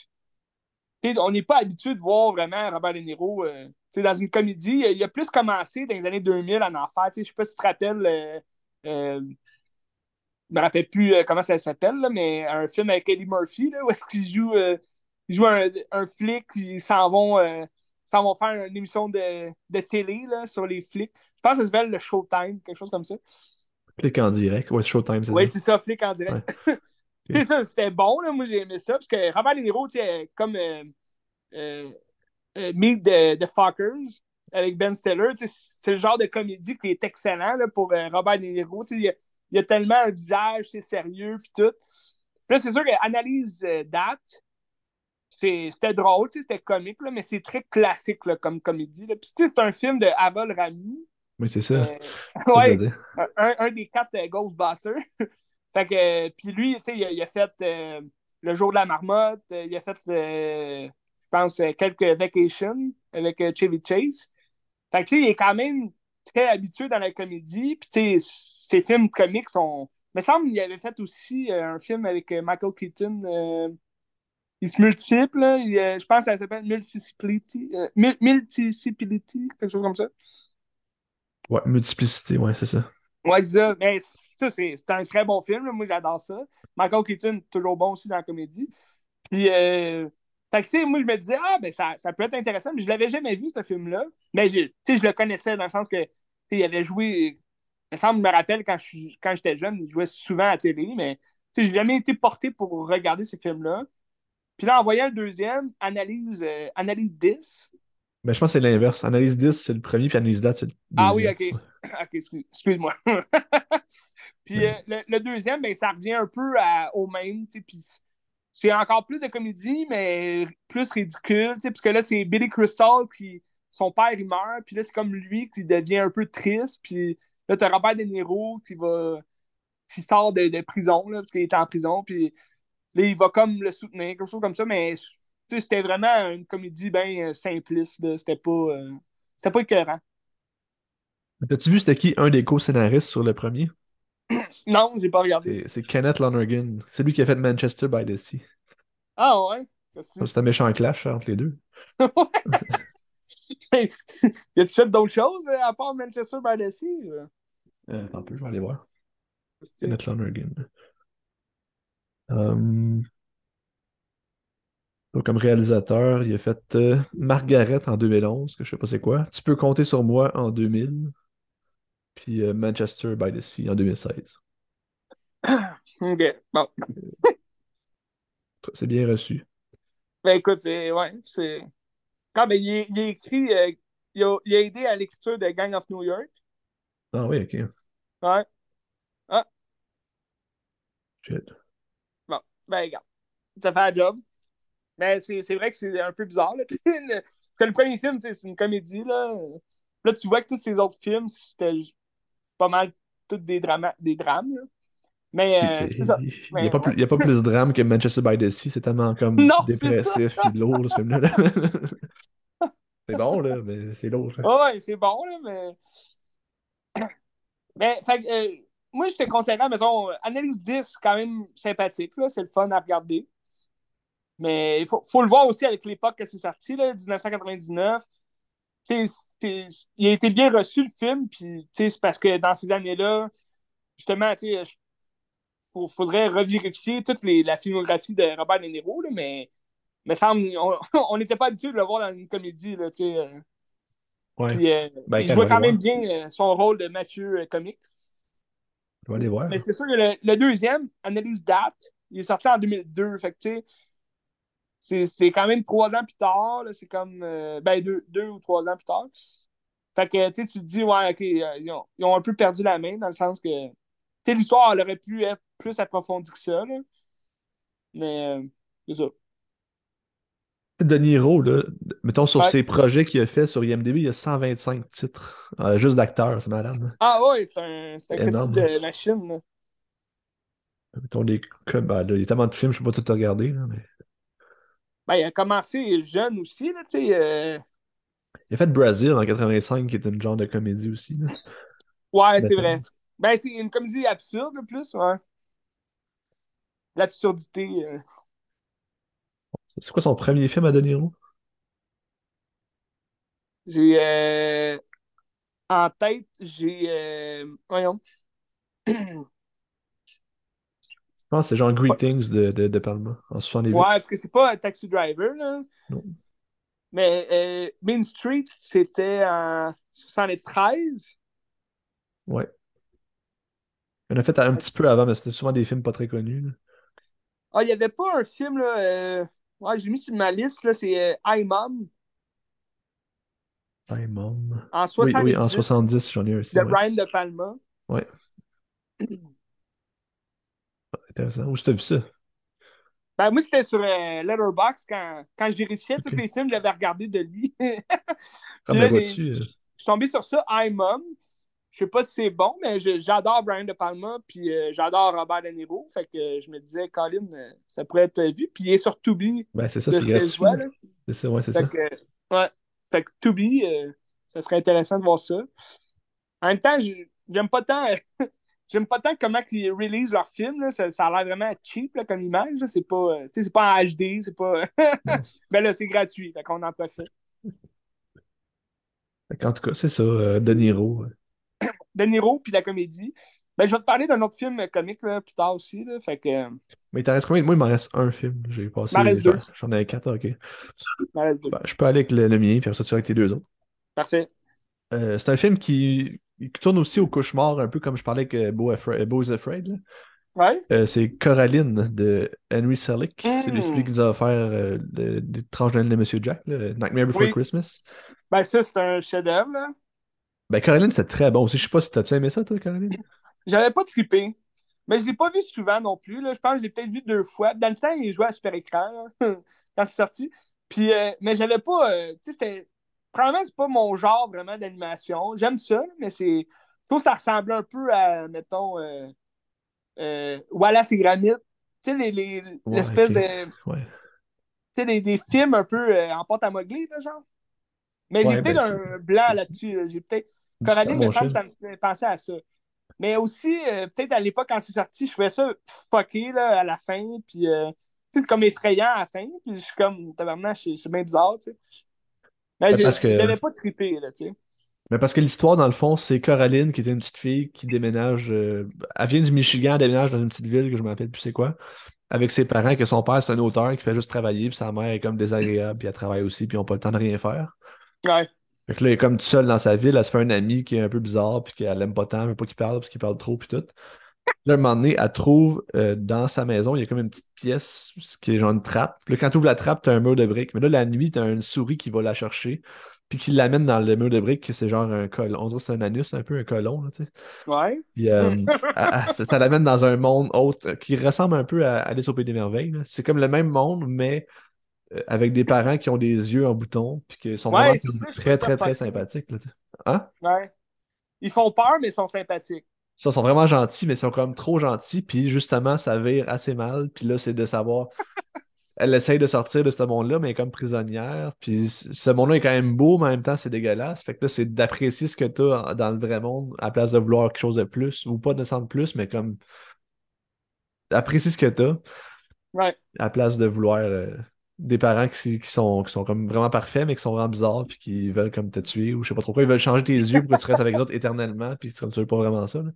[SPEAKER 1] On n'est pas habitué de voir vraiment Robert De Niro euh, dans une comédie. Il a plus commencé dans les années 2000 en enfer. Je sais pas si tu te rappelles. je me rappelle plus comment ça s'appelle, mais un film avec Eddie Murphy, là, où est-ce qu'il joue, joue un, un flic, ils s'en vont ça va faire une émission de, de télé là, sur les flics. Je pense que ça s'appelle le Showtime, quelque chose comme ça.
[SPEAKER 2] Flic en direct. Ouais, Showtime, c'est
[SPEAKER 1] ça. Oui, c'est ça, Flic en direct. Ouais. ça, c'était bon, là. moi j'ai aimé ça, parce que Robert De Niro, comme euh, euh, euh, Meet the, the, Fuckers avec Ben Stiller, c'est le genre de comédie qui est excellent là, pour euh, Robert De Niro. Il y, a, il y, a, tellement un visage, c'est sérieux, puis tout. Puis là, c'est sûr qu'analyse date, c'était drôle, c'était comique, là, mais c'est très classique là, comme comédie. Là. Puis c'est un film de Aval Rami.
[SPEAKER 2] Oui, c'est ça.
[SPEAKER 1] Euh, ouais, un, un, des quatre de Ghostbusters. fait que, puis lui, il a, il a fait euh, Le jour de la marmotte, euh, il a fait, je pense, quelques vacations avec Chevy Chase. Fait que, il est quand même très habitué dans la comédie. Puis, ses films comiques sont. Il me semble qu'il avait fait aussi un film avec Michael Keaton il se multiple, il, euh, je pense que ça s'appelle multiplicity, euh, mul- multiplicity, quelque chose comme ça.
[SPEAKER 2] Ouais, multiplicité, ouais, c'est ça.
[SPEAKER 1] Ouais, c'est ça. Mais ça, c'est un très bon film. là. Moi, j'adore ça. Michael Keaton, toujours bon aussi dans la comédie. Puis, euh, fait que, tu sais, moi, je me disais, ah, ben, ça, ça peut être intéressant. Mais je l'avais jamais vu, ce film-là. Mais, sais, je le connaissais dans le sens que, il avait joué. Il me semble, je me rappelle, quand je suis- quand j'étais jeune, il jouait souvent à la télé. Mais, tu sais, j'ai jamais été porté pour regarder ce film-là. Puis là, en voyant le deuxième, analyse, euh, analyse 10.
[SPEAKER 2] Ben, je pense que c'est l'inverse. Analyse 10, c'est le premier, puis analyse date, c'est le
[SPEAKER 1] Ah oui,
[SPEAKER 2] deuxième.
[SPEAKER 1] ok. Ok, excuse- excuse-moi. puis euh, le, le deuxième, ben, ça revient un peu à- au même. Puis c'est encore plus de comédie, mais plus ridicule. Parce que là, c'est Billy Crystal qui. Son père, il meurt. Puis là, c'est comme lui qui devient un peu triste. Puis là, t'as Robert De Niro qui va. qui sort de, de prison, là, parce qu'il était en prison. Puis là, il va comme le soutenir, quelque chose comme ça. Mais c'était vraiment une comédie bien simpliste. là. C'était pas. euh, c'était pas écœurant.
[SPEAKER 2] As-tu vu c'était qui un des co-scénaristes sur le premier?
[SPEAKER 1] Non, j'ai pas regardé.
[SPEAKER 2] C'est Kenneth Lonergan. C'est lui qui a fait Manchester by the Sea.
[SPEAKER 1] Ah ouais?
[SPEAKER 2] C'est un méchant clash entre les deux.
[SPEAKER 1] a-tu fait d'autres choses euh, à part Manchester by the Sea? euh?
[SPEAKER 2] Euh, attends un peu, je vais aller voir. Kenneth Lonergan. Euh, donc, comme réalisateur, il a fait euh, Margaret en 2011, que je sais pas c'est quoi. Tu peux compter sur moi en 2000. Puis euh, Manchester by the Sea en 2016.
[SPEAKER 1] Ok, bon.
[SPEAKER 2] C'est bien reçu.
[SPEAKER 1] Ben écoute, c'est. Ouais, c'est. Ah, ben il, il a écrit. euh, il, a, il a aidé à l'écriture de Gang of New York.
[SPEAKER 2] Ah oui, ok.
[SPEAKER 1] Ouais. Ah,
[SPEAKER 2] Shit.
[SPEAKER 1] Ben, regarde. Ça fait un job. Mais c'est c'est vrai que c'est un peu bizarre, là. Que le premier film, c'est une comédie, là. Là, tu vois que tous ces autres films, c'était pas mal tous des, dramas, des drames, là. Mais euh, c'est ça.
[SPEAKER 2] il n'y a, pas
[SPEAKER 1] ouais.
[SPEAKER 2] plus- il y a pas plus de drame que Manchester by the Sea. C'est tellement comme
[SPEAKER 1] Non,
[SPEAKER 2] dépressif puis lourd, ce film-là. là. c'est bon, là, mais c'est lourd.
[SPEAKER 1] Ouais, c'est bon, là, mais. Mais, fait, que, euh, moi, je te conseillerais, mettons, euh, Analyse 10, c'est quand même sympathique, là, c'est le fun à regarder. Mais il faut, faut le voir aussi avec l'époque que c'est sorti, là, 1999. Tu sais, c'est- il a été bien reçu, le film, puis, c'est parce que dans ces années-là, justement, il faudrait revérifier toute les, la filmographie de Robert De Niro, là, mais, semble, on n'était pas habitué de le voir dans une comédie, là, euh,
[SPEAKER 2] Ouais.
[SPEAKER 1] puis, euh,
[SPEAKER 2] Ben,
[SPEAKER 1] il jouait quand même bien euh, son rôle de Mathieu euh, comique.
[SPEAKER 2] Aller voir.
[SPEAKER 1] Mais c'est sûr que le, deuxième, Analyse Date, il est sorti en 2002. Fait que, tu sais, c'est, quand même trois ans plus tard. c'est comme, euh, ben, deux, deux ou trois ans plus tard. Fait que, tu te dis, ouais, OK, euh, ils, ont, ils ont un peu perdu la main dans le sens que, tu sais, l'histoire, elle aurait pu être plus approfondie que ça, là. Mais, euh, c'est ça.
[SPEAKER 2] De Niro, là, mettons sur
[SPEAKER 1] Ouais.
[SPEAKER 2] ses projets qu'il a fait sur IMDb, il y a 125 titres. Euh, juste d'acteurs, c'est malade.
[SPEAKER 1] Ah ouais, c'est un, c'est un
[SPEAKER 2] Énorme.
[SPEAKER 1] petit de machine, là.
[SPEAKER 2] Mettons des. comme- ben, il y a tellement de films, je ne peux pas tout regarder. là, mais...
[SPEAKER 1] Ben, il a commencé jeune aussi, là, tu sais. euh,
[SPEAKER 2] Il a fait Brazil en 85, qui est une genre de comédie aussi. là.
[SPEAKER 1] Ouais, c'est vrai. Ben, c'est une comédie absurde, le plus, ouais. L'absurdité. euh.
[SPEAKER 2] C'est quoi son premier film à De Niro?
[SPEAKER 1] J'ai. euh, En tête, j'ai. euh, Voyons.
[SPEAKER 2] Je pense que c'est genre Greetings de, de, de Palma, en 68.
[SPEAKER 1] Ouais, parce que c'est pas un Taxi Driver, là.
[SPEAKER 2] Non.
[SPEAKER 1] Mais euh, Main Street, c'était en 73.
[SPEAKER 2] Ouais. Il en a fait un petit peu avant, mais c'était souvent des films pas très connus. là.
[SPEAKER 1] Ah, il n'y avait pas un film, là. euh, Ouais, j'ai mis sur ma liste, là. C'est euh, I, Mom, en
[SPEAKER 2] Oui,
[SPEAKER 1] 70.
[SPEAKER 2] oui, en 70, j'en ai un aussi.
[SPEAKER 1] De
[SPEAKER 2] ouais.
[SPEAKER 1] Brian De Palma.
[SPEAKER 2] Ouais. Intéressant. Où tu as vu ça?
[SPEAKER 1] Ben, moi, c'était sur euh, Letterboxd quand, quand je vérifiais tous
[SPEAKER 2] Ok.
[SPEAKER 1] les films que j'avais regardés de lui.
[SPEAKER 2] Ah,
[SPEAKER 1] Puis là, j'ai-
[SPEAKER 2] vois-tu, euh,
[SPEAKER 1] je suis tombé sur ça, I'm Mom. Je sais pas si c'est bon, mais j'adore Brian De Palma, puis euh, j'adore Robert De Niro. Fait que euh, je me disais, Colin, euh, ça pourrait être vu. Puis il est sur Tubi,
[SPEAKER 2] ben, c'est ça, c'est gratuit.
[SPEAKER 1] Là.
[SPEAKER 2] C'est ça, ouais, c'est ça.
[SPEAKER 1] que, ouais. Fait que Tubi, ça serait intéressant de voir ça. En même temps, je- j'aime pas tant. j'aime pas tant comment ils release leurs films. Ça, ça, a l'air vraiment cheap là, comme image. C'est pas, c'est pas en HD, c'est pas. Mais là, c'est gratuit, fait qu'on en profite.
[SPEAKER 2] En tout cas, c'est ça, De Niro.
[SPEAKER 1] De Niro, puis la comédie. Ben, je vais te parler d'un autre film comique là, plus tard aussi. Là, fait que...
[SPEAKER 2] Mais il t'en reste combien? Moi, il m'en reste un film. J'ai passé.
[SPEAKER 1] M'en reste deux.
[SPEAKER 2] J'en ai quatre, ok.
[SPEAKER 1] M'en reste deux.
[SPEAKER 2] Ben, je peux aller avec le, mien, puis après ça, tu vas avec tes deux autres.
[SPEAKER 1] Parfait.
[SPEAKER 2] Euh, c'est un film qui, qui, tourne aussi au cauchemar, un peu comme je parlais avec euh, Beau, Afraid. Beau Afraid là.
[SPEAKER 1] Ouais.
[SPEAKER 2] Euh, c'est Coraline de Henry Selick. C'est lui qui nous a offert euh, le- l'étrange Noël de Monsieur Jack, là, Nightmare Before
[SPEAKER 1] Oui.
[SPEAKER 2] Christmas.
[SPEAKER 1] Ben, ça, c'est un chef-d'œuvre.
[SPEAKER 2] Ben, Coraline, c'est très bon aussi. Je sais pas si t'as-tu aimé ça, toi, Coraline?
[SPEAKER 1] J'avais pas trippé. Mais je l'ai pas vu souvent non plus. Là. Je pense que je l'ai peut-être vu deux fois. Dans le temps, il jouait à super écran là, quand c'est sorti. Puis, euh, mais j'avais pas. euh, tu sais, c'était. Probablement, c'est pas mon genre vraiment d'animation. J'aime ça, mais c'est. Je trouve que ça ressemblait un peu à, mettons, euh, euh, Wallace et Gromit. Tu sais, les- les- l'espèce de.
[SPEAKER 2] Ouais.
[SPEAKER 1] Tu sais, des, des films un peu euh, en pâte à modeler, là, genre. Mais j'ai peut-être
[SPEAKER 2] ben,
[SPEAKER 1] un blanc là-dessus. là. J'ai peut-être. Coraline, me semble, ça me fait penser à ça. Mais aussi, euh, peut-être à l'époque, quand c'est sorti, je trouvais ça fucké là, à la fin, puis euh, comme effrayant à la fin, puis je suis comme, tabarnak, c'est c'est bien bizarre, tu sais. Mais
[SPEAKER 2] que-
[SPEAKER 1] j'avais pas trippé, là, tu sais.
[SPEAKER 2] Mais parce que l'histoire, dans le fond, c'est Coraline qui était une petite fille qui déménage. euh, elle vient du Michigan, elle déménage dans une petite ville que je me rappelle plus c'est quoi. Avec ses parents, que son père, c'est un auteur qui fait juste travailler, puis sa mère est comme désagréable, puis elle travaille aussi, puis ils n'ont pas le temps de rien faire.
[SPEAKER 1] Ouais.
[SPEAKER 2] Fait que là, elle est comme toute seule dans sa ville, elle se fait un ami qui est un peu bizarre, puis qu'elle aime pas tant, elle veut pas qu'il parle, parce qu'il parle trop, puis tout. Là, un moment donné, elle trouve euh, dans sa maison, il y a comme une petite pièce ce qui est genre une trappe. Puis Là, quand tu ouvres la trappe, t'as un mur de briques. Mais là, la nuit, t'as une souris qui va la chercher, puis qui l'amène dans le mur de briques, que c'est genre un colon. On dirait que c'est un anus, un peu un colon, là, tu sais.
[SPEAKER 1] Ouais.
[SPEAKER 2] Puis euh, elle- elle- ça, ça l'amène dans un monde autre euh, qui ressemble un peu à Alice au Pays des Merveilles. C'est comme le même monde, mais avec des parents qui ont des yeux en bouton, puis qui sont
[SPEAKER 1] Ouais,
[SPEAKER 2] vraiment
[SPEAKER 1] ça,
[SPEAKER 2] très, très, très sympathiques. Là, hein?
[SPEAKER 1] Ouais. Ils font peur, mais ils sont sympathiques.
[SPEAKER 2] Ça, ils sont vraiment gentils, mais ils sont comme trop gentils, puis justement, ça vire assez mal. Puis là, c'est de savoir. Elle essaye de sortir de ce monde-là, mais elle est comme prisonnière. Puis ce monde-là est quand même beau, mais en même temps, c'est dégueulasse. Fait que là, c'est d'apprécier ce que tu as dans le vrai monde, à la place de vouloir quelque chose de plus, ou pas de descendre plus, mais comme apprécier ce que tu as,
[SPEAKER 1] Ouais.
[SPEAKER 2] à la place de vouloir euh, des parents qui, qui sont, qui sont comme vraiment parfaits, mais qui sont vraiment bizarres, puis qui veulent comme te tuer, ou je sais pas trop quoi. Ils veulent changer tes yeux pour que tu restes avec eux autres éternellement, puis c'est comme tu veux pas vraiment ça. là.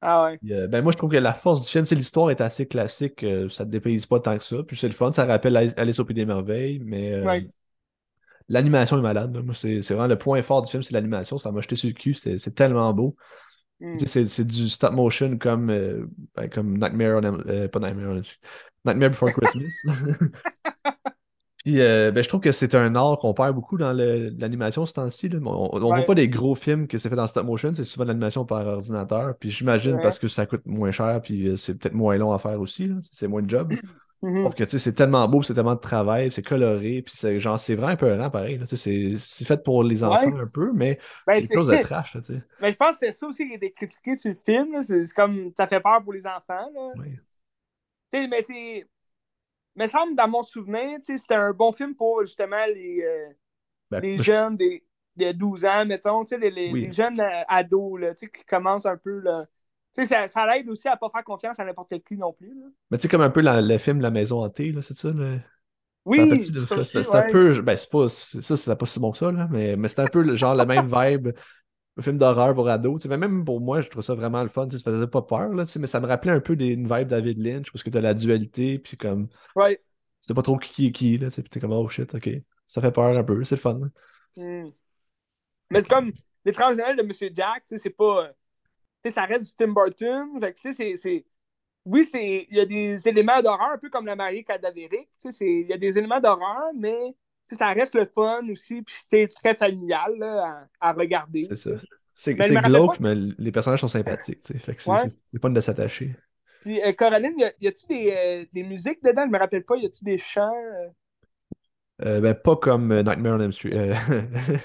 [SPEAKER 1] Ah ouais.
[SPEAKER 2] Euh, ben moi, je trouve que la force du film, c'est l'histoire est assez classique, euh, ça te dépayse pas tant que ça. Puis c'est le fun, ça rappelle Alice au Pays des Merveilles, mais euh,
[SPEAKER 1] Ouais.
[SPEAKER 2] l'animation est malade. là. Moi, c'est c'est vraiment le point fort du film, c'est l'animation. Ça m'a jeté sur le cul, c'est c'est tellement beau.
[SPEAKER 1] Hmm.
[SPEAKER 2] C'est c'est du stop motion comme, euh, ben, comme Nightmare on pas Nightmare on. Nightmare Before Christmas. Puis euh, ben, je trouve que c'est un art qu'on perd beaucoup dans l'animation ce temps-ci. On, voit pas des gros films que c'est fait dans stop motion, c'est souvent de l'animation par ordinateur. Puis j'imagine
[SPEAKER 1] Ouais.
[SPEAKER 2] parce que ça coûte moins cher, puis euh, c'est peut-être moins long à faire aussi. C'est moins de job.
[SPEAKER 1] Mhm.
[SPEAKER 2] Sauf que tu sais, c'est tellement beau, c'est tellement de travail, c'est coloré, puis c'est genre c'est vraiment pareil. là. Tu sais, C'est c'est fait pour les enfants un peu, mais
[SPEAKER 1] Ben,
[SPEAKER 2] quelque
[SPEAKER 1] c'est-
[SPEAKER 2] chose de trash. Là.
[SPEAKER 1] Mais je pense que c'était ça aussi qui était critiqué sur le film. C'est c'est comme ça fait peur pour les enfants. Là.
[SPEAKER 2] Ouais.
[SPEAKER 1] Tu sais, mais c'est. Me semble, dans mon souvenir, c'était un bon film pour justement les, euh,
[SPEAKER 2] Ben,
[SPEAKER 1] les
[SPEAKER 2] je-
[SPEAKER 1] jeunes des, de 12 ans, mettons, les, les-
[SPEAKER 2] Oui.
[SPEAKER 1] les jeunes ados, là, qui commencent un peu. Là. Ça, ça l'aide aussi à pas faire confiance à n'importe qui non plus. là.
[SPEAKER 2] Mais tu sais, comme un peu la- le film La Maison hantée, c'est ça? le-
[SPEAKER 1] Oui,
[SPEAKER 2] C'est c'est un peu. Ben, c'est pas. c'est- Ça, c'était pas si bon que ça, là, mais, mais c'est un peu genre le même vibe. Un film d'horreur pour ados. Même pour moi, je trouve ça vraiment le fun. Ça faisait pas peur, là, mais ça me rappelait un peu des, une vibe David Lynch, parce que t'as la dualité, puis comme.
[SPEAKER 1] Ouais.
[SPEAKER 2] C'est pas trop qui est qui, là, puis t'es comme, oh shit, ok. Ça fait peur un peu, c'est le fun.
[SPEAKER 1] Hmm. Mais c'est comme l'étrange Noël de Monsieur Jack, tu sais, c'est pas. Tu sais, ça reste du Tim Burton. Fait que, tu sais, c'est-. Oui, c'est. Il y a des éléments d'horreur, un peu comme la mariée cadavérique. Il y a des éléments d'horreur, mais ça reste le fun aussi, puis c'était très familial là, à, à regarder.
[SPEAKER 2] C'est ça. C'est glauque,
[SPEAKER 1] pas-
[SPEAKER 2] mais les personnages sont sympathiques. Fait que c'est
[SPEAKER 1] Ouais.
[SPEAKER 2] fun de s'attacher.
[SPEAKER 1] Puis euh, Coraline, y a-tu des, euh, des musiques dedans? Je me rappelle pas, y a-tu des chants? euh?
[SPEAKER 2] Ben, pas comme Nightmare on Elm Street. euh,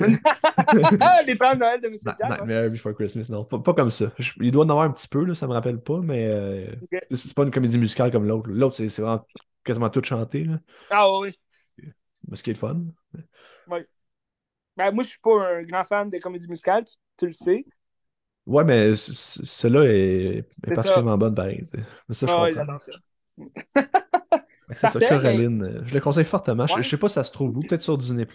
[SPEAKER 1] les de Noël de Monsieur Jack. ouais.
[SPEAKER 2] Nightmare Before Christmas, non, pas, pas comme ça. Je- il doit en avoir un petit peu, là, ça me rappelle pas, mais euh,
[SPEAKER 1] Ok.
[SPEAKER 2] c'est pas une comédie musicale comme l'autre. L'autre, c'est c'est vraiment quasiment tout chanté, là.
[SPEAKER 1] Ah oui.
[SPEAKER 2] Ce qui est le fun.
[SPEAKER 1] Ben, moi, je suis pas un grand fan des comédies musicales, tu, tu le sais.
[SPEAKER 2] Ouais, mais c- c- celle-là est, est
[SPEAKER 1] C'est ça.
[SPEAKER 2] particulièrement bonne, pareil. Mais ça, je
[SPEAKER 1] Ah
[SPEAKER 2] comprends. C'est ça, Coraline. Je le conseille fortement. Je,
[SPEAKER 1] Ouais.
[SPEAKER 2] je sais pas si ça se trouve où, peut-être sur Disney+.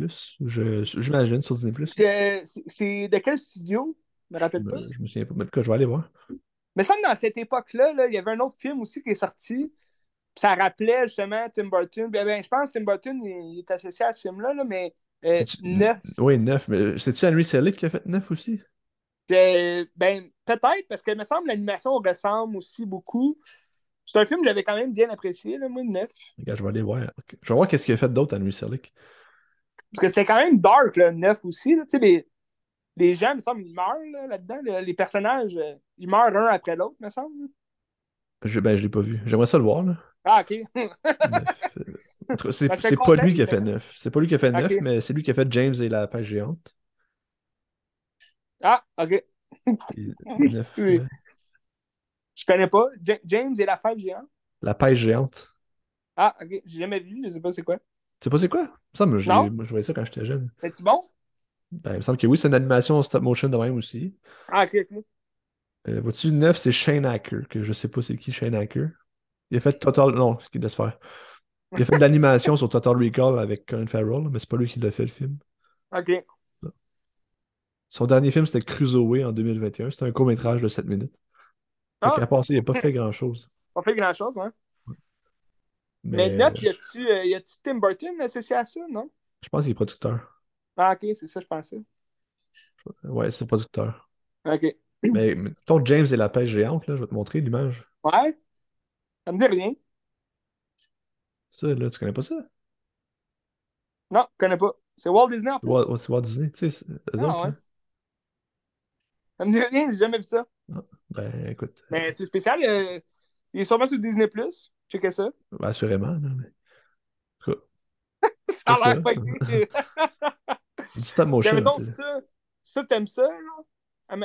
[SPEAKER 2] J'imagine sur Disney+.
[SPEAKER 1] C'est c'est de quel studio? Je me
[SPEAKER 2] Je
[SPEAKER 1] rappelle
[SPEAKER 2] me,
[SPEAKER 1] pas.
[SPEAKER 2] je me souviens pas. Mais en tout cas, je vais aller voir.
[SPEAKER 1] Mais ça, dans cette époque-là, là, il y avait un autre film aussi qui est sorti. Ça rappelait justement Tim Burton. Ben, ben, je pense que Tim Burton il, il est associé à ce film-là, là, mais euh.
[SPEAKER 2] Oui, 9. Mais c'est-tu Henry Selick qui a fait 9 aussi?
[SPEAKER 1] Euh, ben, peut-être, parce que me semble que l'animation ressemble aussi beaucoup. C'est un film que j'avais quand même bien apprécié, là, moi, neuf.
[SPEAKER 2] Regarde, je vais aller voir. Je vais voir qu'est-ce qu'il a fait d'autre, Henry Selick.
[SPEAKER 1] Parce que c'était quand même dark, là, neuf aussi. là. Tu sais, les, les gens, il me semble, ils meurent là, là-dedans. là. Les personnages, euh, ils meurent un après l'autre, me semble.
[SPEAKER 2] Je, ben, je l'ai pas vu. J'aimerais ça le voir, là.
[SPEAKER 1] Ah, ok.
[SPEAKER 2] Euh, C'est
[SPEAKER 1] Ben,
[SPEAKER 2] pas lui qui a fait
[SPEAKER 1] mais-
[SPEAKER 2] 9. C'est pas lui qui a fait 9,
[SPEAKER 1] Ok.
[SPEAKER 2] mais c'est lui qui a fait James et la page géante.
[SPEAKER 1] ah, ok.
[SPEAKER 2] Et neuf,
[SPEAKER 1] Oui.
[SPEAKER 2] ouais.
[SPEAKER 1] Je connais pas. Ja- James et la fête géante?
[SPEAKER 2] La page géante.
[SPEAKER 1] Ah, ok. J'ai jamais vu, je sais pas c'est quoi.
[SPEAKER 2] Tu sais pas c'est quoi? Ça me je voyais ça quand j'étais jeune.
[SPEAKER 1] C'est-tu bon?
[SPEAKER 2] Ben, il me semble que oui, c'est une animation stop motion de même aussi.
[SPEAKER 1] Ah, ok, ok.
[SPEAKER 2] Euh, Vois-tu, 9, c'est Shane Hacker, que je sais pas c'est qui Shane Hacker. Il a fait Total. Non, ce qu'il laisse faire. Il a fait de l'animation sur Total Recall avec Colin Farrell, mais c'est pas lui qui l'a fait le film.
[SPEAKER 1] Ok.
[SPEAKER 2] Son dernier film, c'était Crusoe en 2021. C'était un court-métrage de 7 minutes. Fait
[SPEAKER 1] Ah.
[SPEAKER 2] qu'à part ça, il n'a pas fait grand-chose.
[SPEAKER 1] On fait grand-chose, hein.
[SPEAKER 2] Mais,
[SPEAKER 1] Mais neuf, y a-tu euh, y a-tu Tim Burton associé à ça, non?
[SPEAKER 2] je pense qu'il est producteur.
[SPEAKER 1] Ah, ok, c'est ça, je pensais.
[SPEAKER 2] Ouais, c'est producteur.
[SPEAKER 1] Ok.
[SPEAKER 2] Mais, mais ton James et la pêche géante, là, je vais te montrer l'image.
[SPEAKER 1] Ouais. Ça me dit rien.
[SPEAKER 2] Ça, là, tu connais pas ça?
[SPEAKER 1] Non, je connais pas. C'est Walt Disney en plus.
[SPEAKER 2] Walt, c'est Walt Disney, tu sais,
[SPEAKER 1] Ah,
[SPEAKER 2] autres,
[SPEAKER 1] ouais.
[SPEAKER 2] là.
[SPEAKER 1] Ça me dit rien, j'ai jamais vu ça.
[SPEAKER 2] Ben, écoute,
[SPEAKER 1] Mais c'est spécial. euh, il est sûrement sur Disney+. Checkez ça.
[SPEAKER 2] ben, assurément, là, mais...
[SPEAKER 1] Ça a l'air fucké.
[SPEAKER 2] du stop
[SPEAKER 1] Mais
[SPEAKER 2] motion,
[SPEAKER 1] mettons
[SPEAKER 2] tu sais.
[SPEAKER 1] ça. Ça, t'aimes ça, là?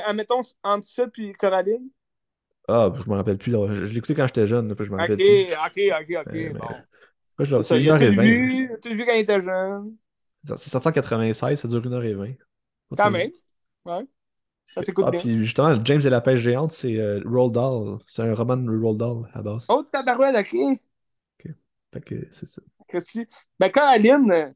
[SPEAKER 1] Admettons entre ça puis Coraline.
[SPEAKER 2] Ah, je me rappelle plus. là. Je, je l'écoutais quand j'étais jeune, là, je me
[SPEAKER 1] Ok,
[SPEAKER 2] rappelle plus.
[SPEAKER 1] ok, ok, ok.
[SPEAKER 2] Mais-
[SPEAKER 1] bon.
[SPEAKER 2] Moi, je-
[SPEAKER 1] ça, il a tout
[SPEAKER 2] 1h20.
[SPEAKER 1] vu, tout vu quand il était jeune?
[SPEAKER 2] C'est sorti en 96, ça dure 1h20.
[SPEAKER 1] Quand même. Ouais. Ça s'écoute
[SPEAKER 2] Ah,
[SPEAKER 1] bien.
[SPEAKER 2] puis justement, James et la pêche géante, c'est euh, Roald Dahl. C'est un roman de Roald Dahl à base.
[SPEAKER 1] Oh, tabarouette, ok.
[SPEAKER 2] Fait que c'est ça.
[SPEAKER 1] Christy. Ben, Coraline.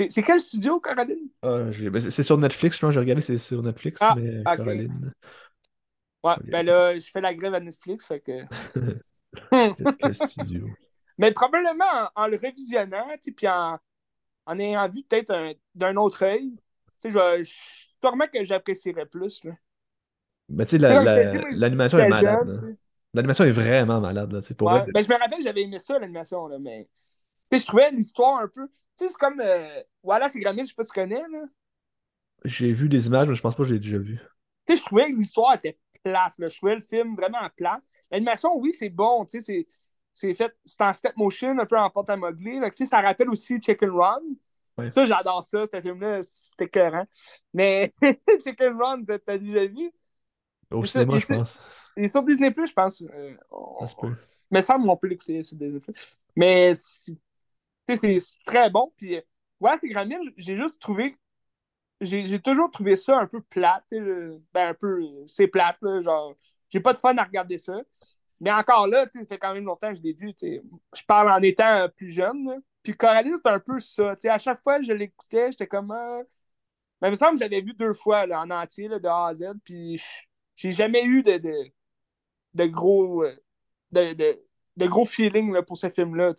[SPEAKER 1] Euh, C'est c'est quel studio, Coraline?
[SPEAKER 2] Ah, j'ai- ben, c'est sur Netflix, je j'ai regardé, c'est sur Netflix,
[SPEAKER 1] Ah,
[SPEAKER 2] mais
[SPEAKER 1] ok.
[SPEAKER 2] Coraline.
[SPEAKER 1] Ouais, ben là, je fais la grève à Netflix, fait que.
[SPEAKER 2] Quel, studio?
[SPEAKER 1] Mais probablement en, en le révisionnant, puis en, en ayant vu peut-être un- d'un autre œil, tu sais, sûrement que j'apprécierais plus. Là.
[SPEAKER 2] Ben, tu sais,
[SPEAKER 1] Tu
[SPEAKER 2] la- l'animation est malade. L'animation est vraiment malade. Là, pour
[SPEAKER 1] Ouais.
[SPEAKER 2] vrai.
[SPEAKER 1] Ben, je me rappelle, j'avais aimé ça, l'animation, là, mais je trouvais l'histoire un peu. Tu sais, c'est comme euh, Wallace et Gromit, je sais pas si tu connais, là.
[SPEAKER 2] J'ai vu des images, mais je pense pas que je l'ai déjà vu.
[SPEAKER 1] Tu sais, je trouvais que l'histoire était plate, là. Je trouvais le film vraiment plate. L'animation, oui, c'est bon, tu sais, c'est. C'est fait, c'est en step motion, un peu en porte à modeler. Sais, ça rappelle aussi Chicken Run.
[SPEAKER 2] Ouais.
[SPEAKER 1] Ça, j'adore ça, ce film-là, c'était écœurant. Mais Chicken Run, t'as déjà vu?
[SPEAKER 2] Au
[SPEAKER 1] ça,
[SPEAKER 2] cinéma,
[SPEAKER 1] mais
[SPEAKER 2] je
[SPEAKER 1] ça-
[SPEAKER 2] pense.
[SPEAKER 1] Il est sur Disney+, je pense. Euh, on-
[SPEAKER 2] Ça se peut.
[SPEAKER 1] Mais ça, on peut l'écouter sur Disney+. Mais c'est très bon. Puis, euh, ouais, c'est Gremlins, j'ai juste trouvé... J'ai toujours trouvé ça un peu plate. Ben, un peu... C'est plate, genre... J'ai pas de fun à regarder ça. Mais encore là, ça fait quand même longtemps que je l'ai vu. Je parle en étant euh, plus jeune. là. Puis Coraline, c'est un peu ça. À chaque fois que je l'écoutais, j'étais comme... euh, Mais il me semble que je vu deux fois là, en entier, de A à Z. Puis j'ai jamais eu de, de, gros... euh, De, de, gros feeling pour ce film-là.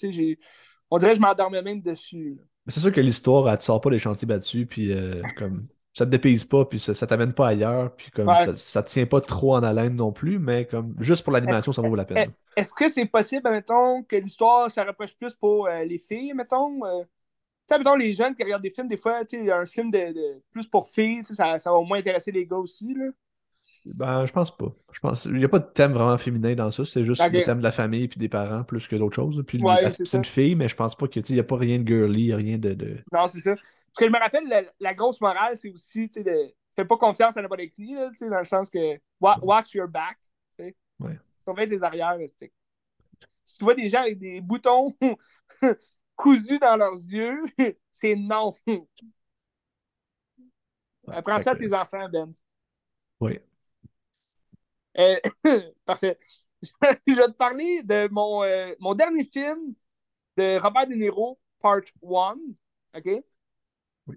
[SPEAKER 1] On dirait que je m'endormais même dessus. là.
[SPEAKER 2] Mais c'est sûr que l'histoire, elle te sort pas des chantiers battus, puis euh, comme ça te dépayse pas, puis ça, ça t'amène pas ailleurs, puis comme
[SPEAKER 1] Ouais.
[SPEAKER 2] ça, ça te tient pas trop en haleine non plus, mais comme juste pour l'animation, ça vaut la peine.
[SPEAKER 1] Est-ce que c'est possible, mettons, que l'histoire se rapproche plus pour euh, les filles, mettons? euh? Tu sais, mettons, les jeunes qui regardent des films, des fois, tu sais, un film de, de- plus pour filles, ça, ça va au moins intéresser les gars aussi, là.
[SPEAKER 2] Ben, je pense pas. Je pense, il y a pas de thème vraiment féminin dans ça, c'est juste le thème de la famille puis des parents plus que d'autres choses. Puis
[SPEAKER 1] Ouais, c'est
[SPEAKER 2] une fille, mais je pense pas que, tu sais, il y a pas rien de girly, rien de, de...
[SPEAKER 1] Non, c'est ça. Parce que je me rappelle, la, la grosse morale, c'est aussi, tu sais, de fais pas confiance à n'importe qui, là, dans le sens que wa- watch your back, tu.
[SPEAKER 2] Ouais.
[SPEAKER 1] Surveille les arrières. Si tu vois des gens avec des boutons cousus dans leurs yeux, c'est non. Apprends ça à tes enfants, Ben.
[SPEAKER 2] Oui.
[SPEAKER 1] Euh, parfait. je vais te parler de mon, euh, mon dernier film de Robert De Niro, Part 1. OK?
[SPEAKER 2] Oui.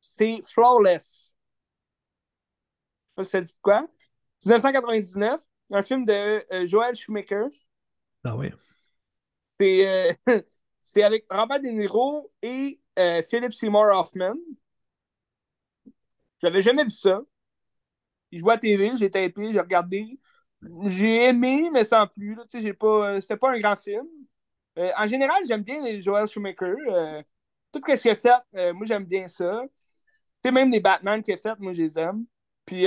[SPEAKER 1] C'est Flawless. Je sais pas si ça dit quoi. 1999, un film de euh, Joel Schumacher.
[SPEAKER 2] Ah oui.
[SPEAKER 1] C'est euh, c'est avec Robert De Niro et Philip Seymour Hoffman. J'avais jamais vu ça. Il jouait à TV, j'ai tapé, j'ai regardé. J'ai aimé, mais sans plus. J'ai pas, euh, c'était pas un grand film. Euh, en général, j'aime bien les Joel Schumacher. Euh, tout ce qu'il a fait, moi, j'aime bien ça. Tu même les Batman qu'il a fait, moi, je les aime. Puis,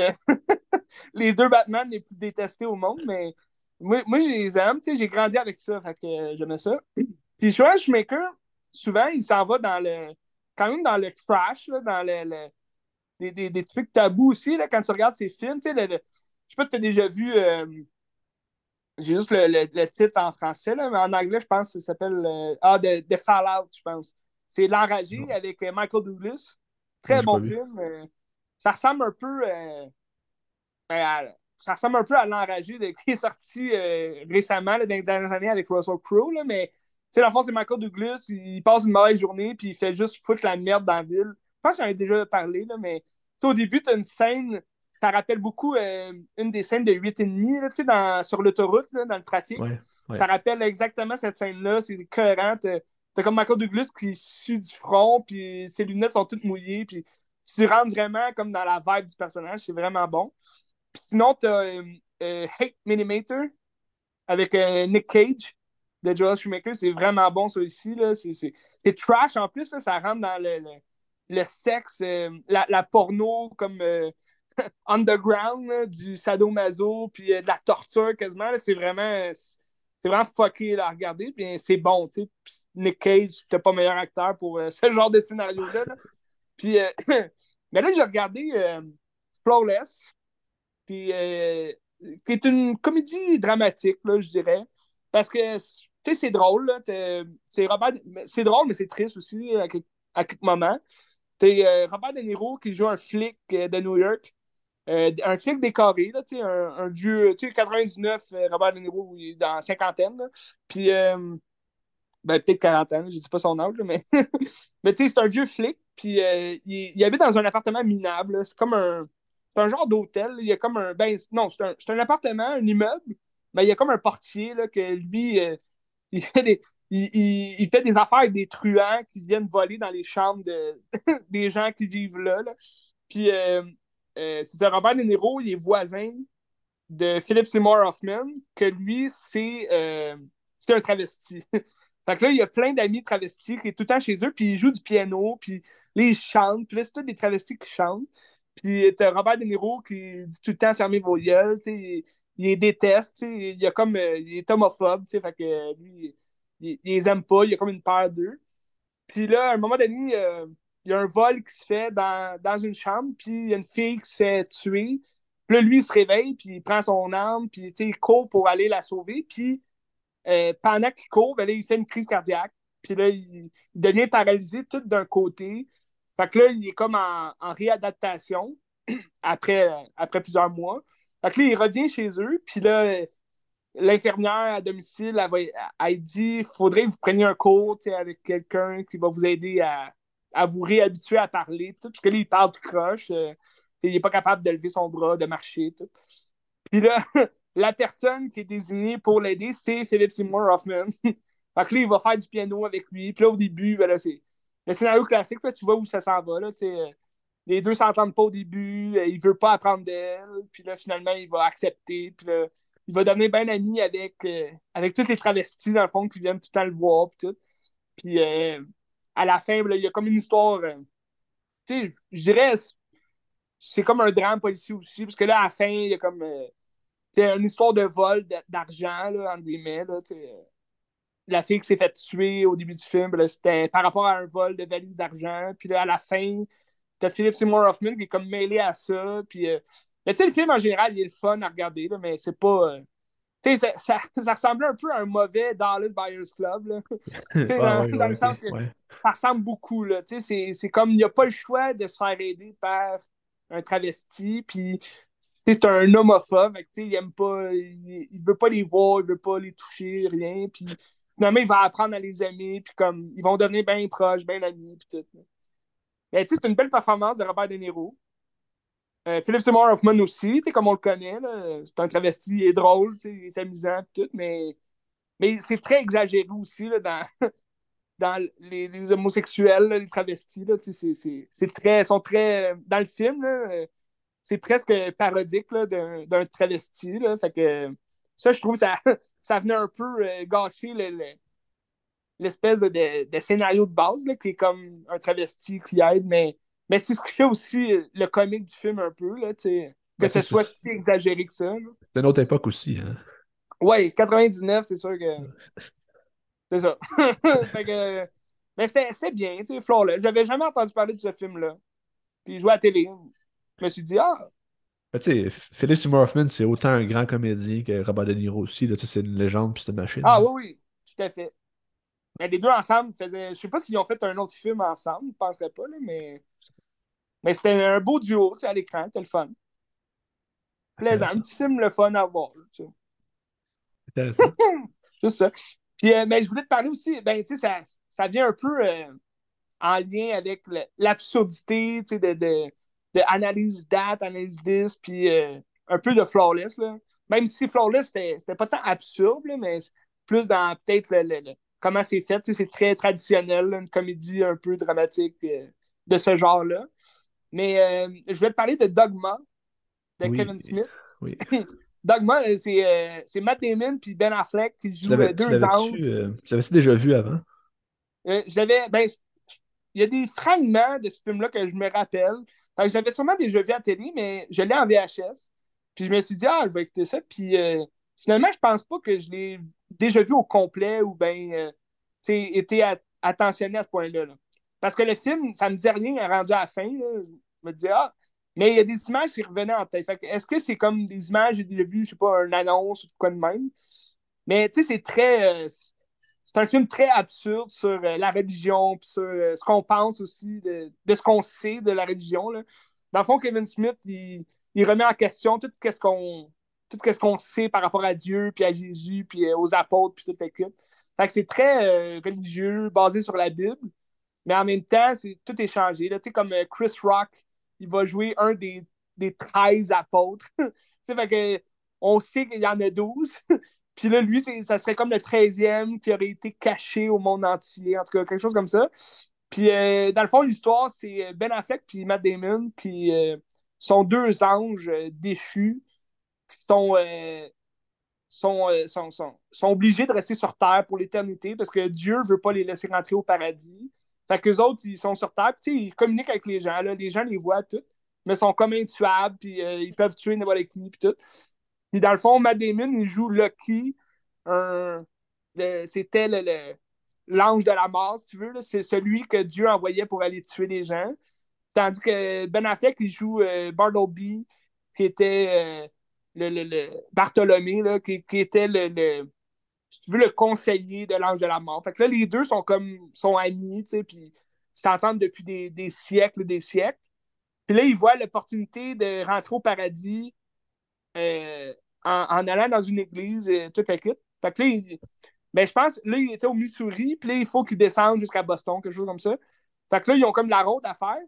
[SPEAKER 1] les deux Batman les plus détestés au monde, mais moi, moi je les aime. Tu sais, j'ai grandi avec ça, fait j'aimais ça. Puis, Joel Schumacher, souvent, il s'en va dans le, quand même dans le trash, dans le- des, des, des trucs tabous aussi, là, quand tu regardes ses films. Tu sais, le- le- je sais pas si tu as déjà vu, euh, j'ai juste le, le- titre en français, là, mais en anglais, je pense que ça s'appelle euh, Ah, de, de Fallout, je pense. C'est L'Enragé avec euh, Michael Douglas. Très bon film. ça ressemble un peu. ben, à- ça ressemble un peu à L'Enragé qui est sorti récemment, là, dans les dernières années avec Russell Crowe, là, mais tu sais, dans le fond, c'est Michael Douglas, il passe une mauvaise journée, puis il fait juste foutre la merde dans la ville. Je pense que j'en ai déjà parlé, là, mais au début, tu as une scène, ça rappelle beaucoup euh, une des scènes de 8,5 là, tu sais, dans- sur l'autoroute, dans le trafic.
[SPEAKER 2] Ouais. Ouais.
[SPEAKER 1] Ça rappelle exactement cette scène-là, c'est cohérent. T'as comme Michael Douglas qui sue du front, puis ses lunettes sont toutes mouillées, puis tu rentres vraiment comme dans la vibe du personnage, c'est vraiment bon. Puis sinon, t'as euh, euh, Hate Millimeter avec euh, Nick Cage de Joel Schumacher, c'est vraiment bon ça aussi. C'est- trash en plus, là, ça rentre dans le, le, le sexe, euh, la, la porno comme euh, underground, là, du sadomaso, puis euh, de la torture quasiment. C'est vraiment, c'est vraiment fucké à regarder, puis c'est bon. tu sais. Nick Cage, c'était pas meilleur acteur pour ce genre de scénario-là. là. Puis, mais là, j'ai regardé Flawless, puis, qui est une comédie dramatique, là, je dirais. Parce que, tu sais, c'est drôle, C'est c'est drôle, mais c'est triste aussi à, à quelques moments. T'es euh, Robert De Niro qui joue un flic euh, de New York. Euh, un flic décoré, là, un, un vieux, tu sais, 99, euh, Robert De Niro, il est dans cinquantaine, là. Puis, ben, peut-être quarantaine, je sais pas son âge, mais, mais tu sais, c'est un vieux flic, puis il, habite dans un appartement minable, c'est comme un, un genre d'hôtel, il y a comme un, ben, non, c'est un, un appartement, un immeuble, mais il y a comme un portier, là, que lui, il fait des, il, fait des affaires avec des truands qui viennent voler dans les chambres de, des gens qui vivent là. Puis, euh, euh, c'est Robert De Niro, il est voisin de Philip Seymour Hoffman, que lui, c'est euh, un travesti. fait que là, il y a plein d'amis travestis qui est tout le temps chez eux, puis ils jouent du piano, puis là, ils chantent, puis là, c'est tous des travestis qui chantent. Puis t'as Robert De Niro qui dit tout le temps fermez vos gueules, il, il les déteste, il, a comme, il est homophobe, fait que lui, il, il les aime pas, il a comme une peur d'eux. Puis là, à un moment donné, euh, il y a un vol qui se fait dans, dans une chambre, puis il y a une fille qui se fait tuer. Puis là, lui, il se réveille, puis il prend son arme, puis il court pour aller la sauver. Puis euh, pendant qu'il court, ben il fait une crise cardiaque. Puis là, il, devient paralysé tout d'un côté. Fait que là, il est comme en, réadaptation après, après plusieurs mois. Fait que là, il revient chez eux, puis là, euh, l'infirmière à domicile, elle, va, elle dit il faudrait que vous preniez un cours avec quelqu'un qui va vous aider à, à vous réhabituer à parler. Tout, parce que là, il parle tout croche. euh, il n'est pas capable de lever son bras, de marcher. Tout. Puis là, la personne qui est désignée pour l'aider, c'est Philip Seymour Hoffman. fait que là, il va faire du piano avec lui. Puis là, au début, ben c'est le scénario classique. Là, tu vois où ça s'en va. Là, euh, les deux s'entendent pas au début. euh, il veut pas apprendre d'elle. Puis là, finalement, il va accepter. Puis là, il va devenir bien ami avec, euh, avec tous les travestis, dans le fond, qui viennent tout le temps le voir. Puis tout. Puis euh, à la fin, il y a comme une histoire. euh, tu sais, je dirais, c'est comme un drame policier aussi. Parce que là, à la fin, il y a comme. une histoire de vol d'argent, là, entre guillemets. La fille qui s'est fait tuer au début du film, c'était par rapport à un vol de valise d'argent. Puis là, à la fin, t'as Philip Seymour Hoffman qui est comme mêlé à ça. Puis, mais tu sais, le film en général, il est le fun à regarder, là, mais c'est pas. euh, tu sais, ça, ça, ça ressemblait un peu à un mauvais Dallas Buyers Club. Là. Tu sais, dans,
[SPEAKER 2] ouais,
[SPEAKER 1] dans
[SPEAKER 2] ouais,
[SPEAKER 1] le sens que ça ressemble beaucoup. Là. Tu sais, C'est c'est comme il n'y a pas le choix de se faire aider par un travesti. Puis c'est un homophobe, fait il aime pas, il, veut pas les voir, il veut pas les toucher, rien. Puis finalement, il va apprendre à les aimer, puis comme ils vont devenir bien proches, bien amis, puis tout. c'est une belle performance de Robert De Niro. Euh, Philip Seymour Hoffman aussi, comme on le connaît, c'est un travesti, il est drôle, il est amusant, tout, mais, mais c'est très exagéré aussi là, dans, dans les, homosexuels, les travestis. Là, c'est très, sont très. Dans le film, c'est presque parodique d'un travesti. Là, fait que ça, je trouve ça, ça venait un peu euh, gâcher l'espèce de, de, scénario de base, là, qui est comme un travesti qui aide, mais, mais c'est ce qui fait aussi le comique du film un peu, là, que ben, ce soit si exagéré que ça.
[SPEAKER 2] C'est une autre époque aussi. Hein?
[SPEAKER 1] Oui, 99, c'est sûr que. C'est ça. mais c'était bien, tu sais, Flawless. J'avais jamais entendu parler de ce film-là. Puis je jouais à la télé. Je me suis dit, ah.
[SPEAKER 2] tu sais, Philip Seymour Hoffman, c'est autant un grand comédien que Robert De Niro aussi. C'est une légende, puis c'est une machine.
[SPEAKER 1] Ah oui, oui, tout à fait. Mais les deux ensemble faisaient. Je sais pas s'ils ont fait un autre film ensemble, je ne penserais pas, là, mais. Mais c'était un beau duo tu sais, à l'écran, c'était le fun. Plaisant, un petit film le fun à voir. Tu sais.
[SPEAKER 2] Intéressant.
[SPEAKER 1] Juste ça. Puis, euh, mais je voulais te parler aussi, ben, tu sais, ça, ça vient un peu euh, en lien avec l'absurdité, tu sais, de, de, de, analyse date, analyse this, puis euh, un peu de Flawless, là. Même si Flawless, c'était pas tant absurde, mais plus dans peut-être le, comment c'est fait. C'est très traditionnel, une comédie un peu dramatique de ce genre-là. Mais je vais te parler de Dogma de Kevin Smith.
[SPEAKER 2] Oui.
[SPEAKER 1] Dogma, euh, euh, c'est Matt Damon puis Ben Affleck qui jouent euh, deux anges.
[SPEAKER 2] Tu l'avais déjà vu avant?
[SPEAKER 1] je l'avais. Ben, il y a des fragments de ce film-là que je me rappelle. je l'avais sûrement déjà vu à télé, mais je l'ai en VHS. Puis je me suis dit, ah, je vais écouter ça. Puis finalement, je pense pas que je l'ai déjà vu au complet ou bien été attentionné à ce point-là. Parce que le film, ça me disait rien rendu à la fin. Je me disais, ah, mais il y a des images qui revenaient en tête. Est-ce que c'est comme des images, j'ai déjà vu, je sais pas, une annonce ou quoi de même? Mais tu sais, c'est très. Euh, c'est un film très absurde sur euh, la religion, puis sur euh, ce qu'on pense aussi, de, ce qu'on sait de la religion. Là. Dans le fond, Kevin Smith, il, remet en question tout ce qu'on tout ce qu'on sait par rapport à Dieu, puis à Jésus, puis aux apôtres, puis toute l'équipe. Fait que c'est très religieux, basé sur la Bible, mais en même temps, tout est changé. Là. Comme Chris Rock, il va jouer un des, des 13 apôtres. fait que, on sait qu'il y en a 12. Puis là, lui, ça serait comme le 13e qui aurait été caché au monde entier. En tout cas, quelque chose comme ça. Puis euh, dans le fond, l'histoire, c'est Ben Affleck puis Matt Damon qui euh, sont deux anges euh, déchus qui sont, sont, sont, sont, obligés de rester sur Terre pour l'éternité parce que Dieu ne veut pas les laisser rentrer au paradis. Fait qu'eux autres, ils sont sur Terre, puis ils communiquent avec les gens. Là. Les gens les voient tout, mais sont comme intuables, puis euh, ils peuvent tuer n'importe qui, puis tout. Puis dans le fond, Matt Damon, il joue Lucky. C'était l'ange de la mort, si tu veux. C'est celui que Dieu envoyait pour aller tuer les gens. Tandis que Ben Affleck, il joue euh, Bartleby, qui était euh, le, le, Bartholomé, là, qui, qui, était le, si tu veux, le conseiller de l'ange de la mort. Fait que là, les deux sont comme sont amis, tu sais, puis s'entendent depuis des, des, siècles, des siècles. Puis là, ils voient l'opportunité de rentrer au paradis euh, en, allant dans une église, euh, toute la Fait que là, ben, je pense, là, il était au Missouri, puis là, il faut qu'ils descendent jusqu'à Boston, quelque chose comme ça. Fait que là, ils ont comme la route à faire.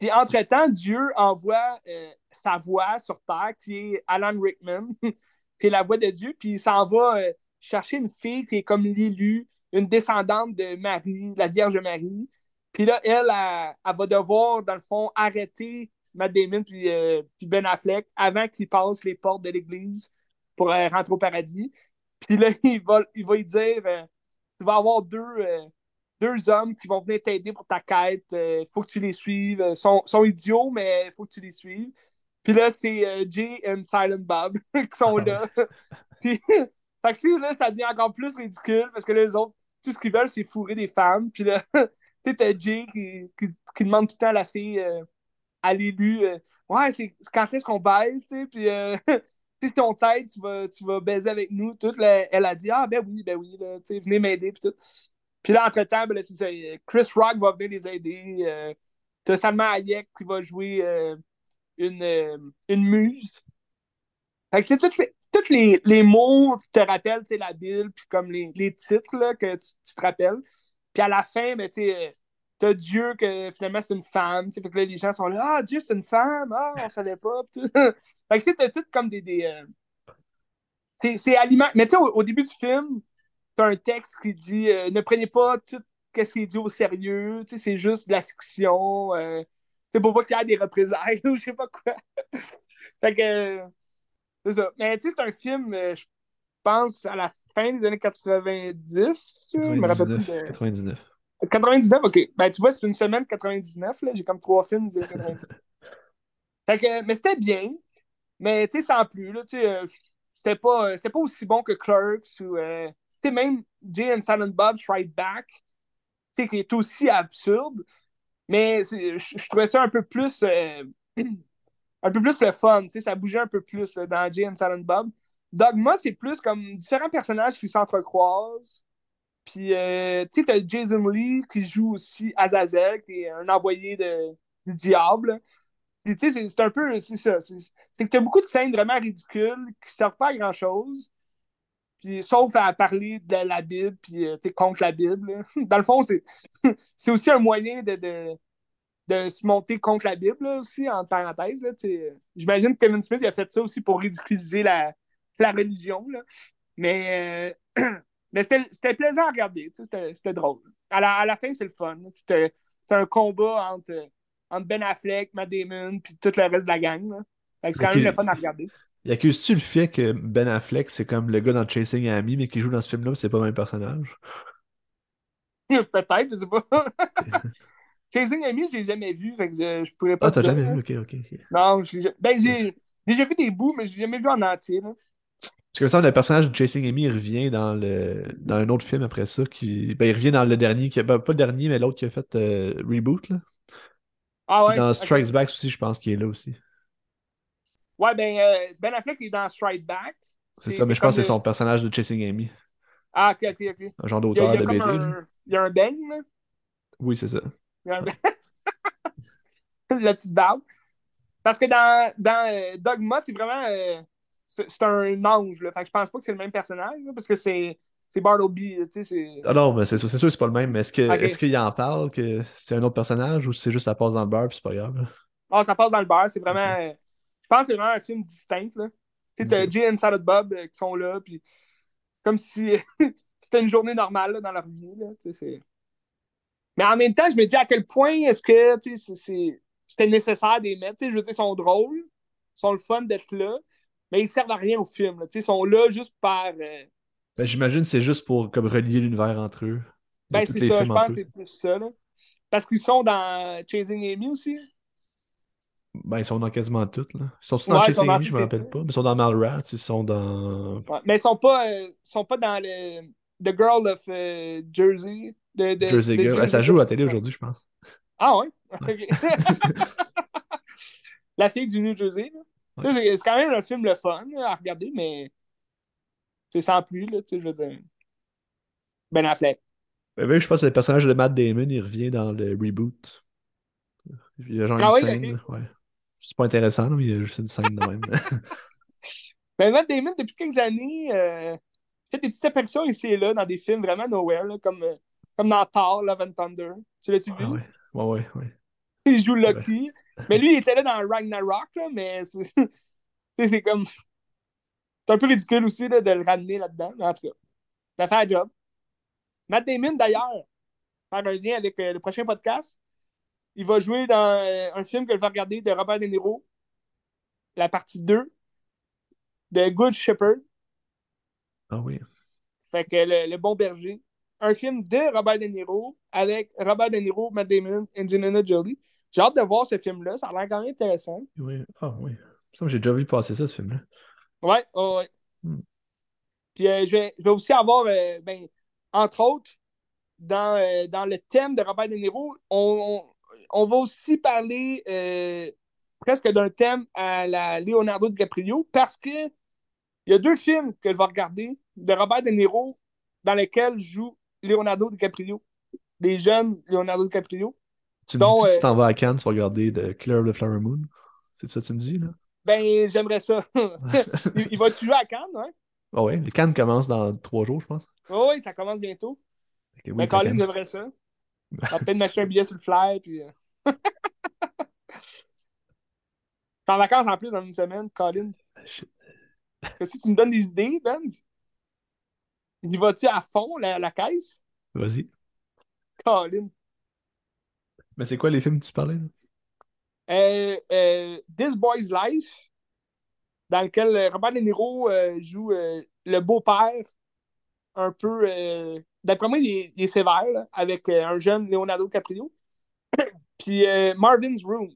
[SPEAKER 1] Puis entre-temps, Dieu envoie euh, sa voix sur Terre, qui est Alan Rickman, qui est la voix de Dieu, puis il s'en va chercher une fille qui est comme l'élu, une descendante de Marie, la Vierge Marie. Puis là, elle, elle, va devoir, dans le fond, arrêter Matt Damon puis, euh, Ben Affleck avant qu'ils passent les portes de l'église pour euh, rentrer au paradis. Puis là, il va, il va lui dire euh, Tu vas avoir deux, deux hommes qui vont venir t'aider pour ta quête. Il faut que tu les suives. Ils sont, sont idiots, mais il faut que tu les suives. Puis là, c'est Jay et Silent Bob qui sont là. puis, fait que, là, ça devient encore plus ridicule parce que les autres, tout ce qu'ils veulent, c'est fourrer des femmes. Puis là, tu t'as Jay qui, qui, demande tout le temps à la fille, euh, à l'élu, euh, ouais, c'est quand est-ce qu'on baise, tu sais, puis euh, si ton tête, tu vas, tu vas baiser avec nous. Tout, elle a dit, ah, ben oui, ben oui, là, venez m'aider, puis tout. Puis là, entre-temps, ben, Chris Rock va venir les aider. t'as Salma Hayek qui va jouer une, euh, une muse. Fait que c'est tous les, les, mots qui te rappellent la Bible, puis comme les, les titres là, que tu, te rappelles. Puis à la fin, ben, tu t'as Dieu que finalement c'est une femme. Fait que là, les gens sont là, ah, Dieu c'est une femme, ah, on savait pas. fait que c'est tout comme des. des euh, c'est aliment. Mais tu sais, au, début du film, t'as un texte qui dit euh, ne prenez pas tout ce qui est dit au sérieux, c'est juste de la fiction. Euh, c'est pour pas qu'il y ait des représailles ou je sais pas quoi. fait que. c'est ça. Mais tu sais, c'est un film, euh, je pense, à la fin des années 90.
[SPEAKER 2] 99. 99.
[SPEAKER 1] 99, ok. Ben, tu vois, c'est une semaine 99, là. J'ai comme trois films des années 99. fait que, mais c'était bien. Mais, tu sais, sans plus, là. Tu sais, euh, c'était pas, pas aussi bon que Clerks ou. Euh, tu sais, même Jay and Silent Bob Strike Back, tu sais, qui est aussi absurde. Mais je, trouvais ça un peu plus. Euh, un peu plus le fun, tu sais, ça bougeait un peu plus dans Jay and Silent Bob. Dogma, c'est plus comme différents personnages qui s'entrecroisent. Puis, euh, tu sais, t'as Jason Lee qui joue aussi Azazel, qui est un envoyé de, du diable. Puis, tu sais, c'est un peu. C'est ça. C'est que t'as beaucoup de scènes vraiment ridicules qui servent pas à grand-chose. Puis, sauf à parler de la Bible, puis, euh, contre la Bible. Dans le fond, c'est aussi un moyen de, de, de, se monter contre la Bible, aussi, en parenthèse. J'imagine que Kevin Smith a fait ça aussi pour ridiculiser la, la religion. Là. Mais, euh, mais c'était plaisant à regarder. C'était drôle. À la, à la fin, c'est le fun. C'était un combat entre, entre Ben Affleck, Matt Damon, puis tout le reste de la gang. C'est quand même le fun à regarder.
[SPEAKER 2] Y accuses-tu le fait que Ben Affleck, c'est comme le gars dans Chasing Amy, mais qui joue dans ce film-là, c'est pas le même personnage?
[SPEAKER 1] Peut-être, je sais pas. Chasing Amy, je l'ai jamais vu, fait que je, pourrais pas.
[SPEAKER 2] Ah, t'as jamais vu, ok, ok.
[SPEAKER 1] Non, j'ai ben, déjà vu des bouts, mais je l'ai jamais vu en entier. Là.
[SPEAKER 2] Parce que ça, le personnage de Chasing Amy, il revient dans, le, dans un autre film après ça. Qui... Ben, il revient dans le dernier, qui... Ben, pas le dernier, mais l'autre qui a fait euh, Reboot. Là.
[SPEAKER 1] Ah ouais?
[SPEAKER 2] Dans Strikes Back aussi, je pense qu'il est là aussi.
[SPEAKER 1] Ouais, ben, euh, Ben Affleck est dans Strike Back.
[SPEAKER 2] C'est ça, mais je pense que c'est son personnage de Chasing Amy.
[SPEAKER 1] Ah, ok, ok, ok.
[SPEAKER 2] Un genre d'auteur de BD.
[SPEAKER 1] Il y a un bang, là?
[SPEAKER 2] Oui, c'est ça.
[SPEAKER 1] Il y a un La petite barbe. Parce que dans, dans euh, Dogma, c'est vraiment c'est un ange. Là. Fait que je pense pas que c'est le même personnage, parce que c'est. C'est Bartleby, tu sais,
[SPEAKER 2] Ah non, mais c'est sûr, c'est c'est pas le même. Mais est-ce qu'il est en parle que c'est un autre personnage ou c'est juste ça passe dans le bar puis c'est pas grave?
[SPEAKER 1] Ah, ça passe dans le bar, c'est vraiment. Pense que c'est vraiment un film distinct, là. Tu sais, t'as Jay et Salad Bob euh, qui sont là, puis comme si c'était une journée normale là, dans leur vie, là. Tu sais, mais en même temps, je me dis à quel point est-ce que c'était nécessaire de les mettre. Tu sais, je veux dire, ils sont drôles, ils sont le fun d'être là, mais ils servent à rien au film. Ils sont là juste par. Euh,
[SPEAKER 2] ben, J'imagine que c'est juste pour comme relier l'univers entre eux.
[SPEAKER 1] Ben, c'est ça, je pense que c'est plus ça. Là. Parce qu'ils sont dans Chasing Amy aussi.
[SPEAKER 2] Ben, ils sont dans quasiment toutes. Là. Ils sont dans Chasing Amy, je me rappelle pas. Mais ils sont dans Malrats, ils sont dans.
[SPEAKER 1] mais ils sont pas, euh, sont pas dans le The Girl of euh, Jersey. De, de,
[SPEAKER 2] Jersey Girl. ça joue à la télé aujourd'hui, je pense.
[SPEAKER 1] Ah ouais? la fille du New Jersey. Là. C'est quand même un film le fun à regarder, mais c'est sans plus, là, tu sais, je veux dire. Ben Affleck.
[SPEAKER 2] Ben, je pense que le personnage de Matt Damon, il revient dans le reboot. Il y a genre ah une scène. Ouais. C'est pas intéressant, mais il y a juste une scène de même.
[SPEAKER 1] ben, Matt Damon, depuis quelques années, euh, fait des petites apparitions ici et là dans des films vraiment nowhere, là, comme, euh, comme dans Thor, Love and Thunder. Tu l'as-tu vu?
[SPEAKER 2] Ouais, ouais, ouais. ouais
[SPEAKER 1] il joue Lucky. Mais lui, il était là dans Ragnarok, là, mais c'est comme. C'est un peu ridicule aussi là, de le ramener là-dedans. En tout cas, ça fait un job. Matt Damon, d'ailleurs, faire un lien avec euh, le prochain podcast, il va jouer dans euh, un film que je vais regarder de Robert De Niro, la partie 2 de Good Shepherd.
[SPEAKER 2] Ah oui.
[SPEAKER 1] Fait que le bon berger. Un film de Robert De Niro avec Robert De Niro, Matt Damon et Angelina Jolie. J'ai hâte de voir ce film-là. Ça a l'air quand même intéressant.
[SPEAKER 2] Oui. Ah oui. J'ai déjà vu passer ça, ce film-là.
[SPEAKER 1] Ouais, ouais. Hmm. Puis euh, je, vais, je, vais, aussi avoir, euh, ben, entre autres, dans, euh, dans le thème de Robert De Niro, on, on, va aussi parler presque d'un thème à la Leonardo DiCaprio parce que il y a deux films que je vais regarder de Robert De Niro dans lesquels joue Leonardo DiCaprio. Des jeunes Leonardo DiCaprio.
[SPEAKER 2] Tu me dis que tu euh, t'en vas à Cannes, tu vas regarder The Killer of the Flower Moon? C'est ça que tu me dis, là?
[SPEAKER 1] Ben, j'aimerais ça. il, il va-tu jouer à Cannes, hein?
[SPEAKER 2] Ah ouais, les Cannes commencent dans trois jours, je pense.
[SPEAKER 1] Oh, oui, ça commence bientôt.
[SPEAKER 2] Oui,
[SPEAKER 1] Mais Colin, j'aimerais ça. On va peut-être m'acheter un billet sur le fly, puis... T'es en vacances en plus dans une semaine, Colin. Est-ce que tu me donnes des idées, Ben? Y vas-tu à fond, la, la caisse?
[SPEAKER 2] Vas-y.
[SPEAKER 1] Colin.
[SPEAKER 2] Mais c'est quoi les films que tu parlais? là?
[SPEAKER 1] Euh, euh, This Boy's Life, dans lequel euh, Robert De Niro euh, joue le beau-père, un peu. D'après moi, il est, il est sévère, là, avec un jeune Leonardo DiCaprio. Puis euh, Marvin's Room,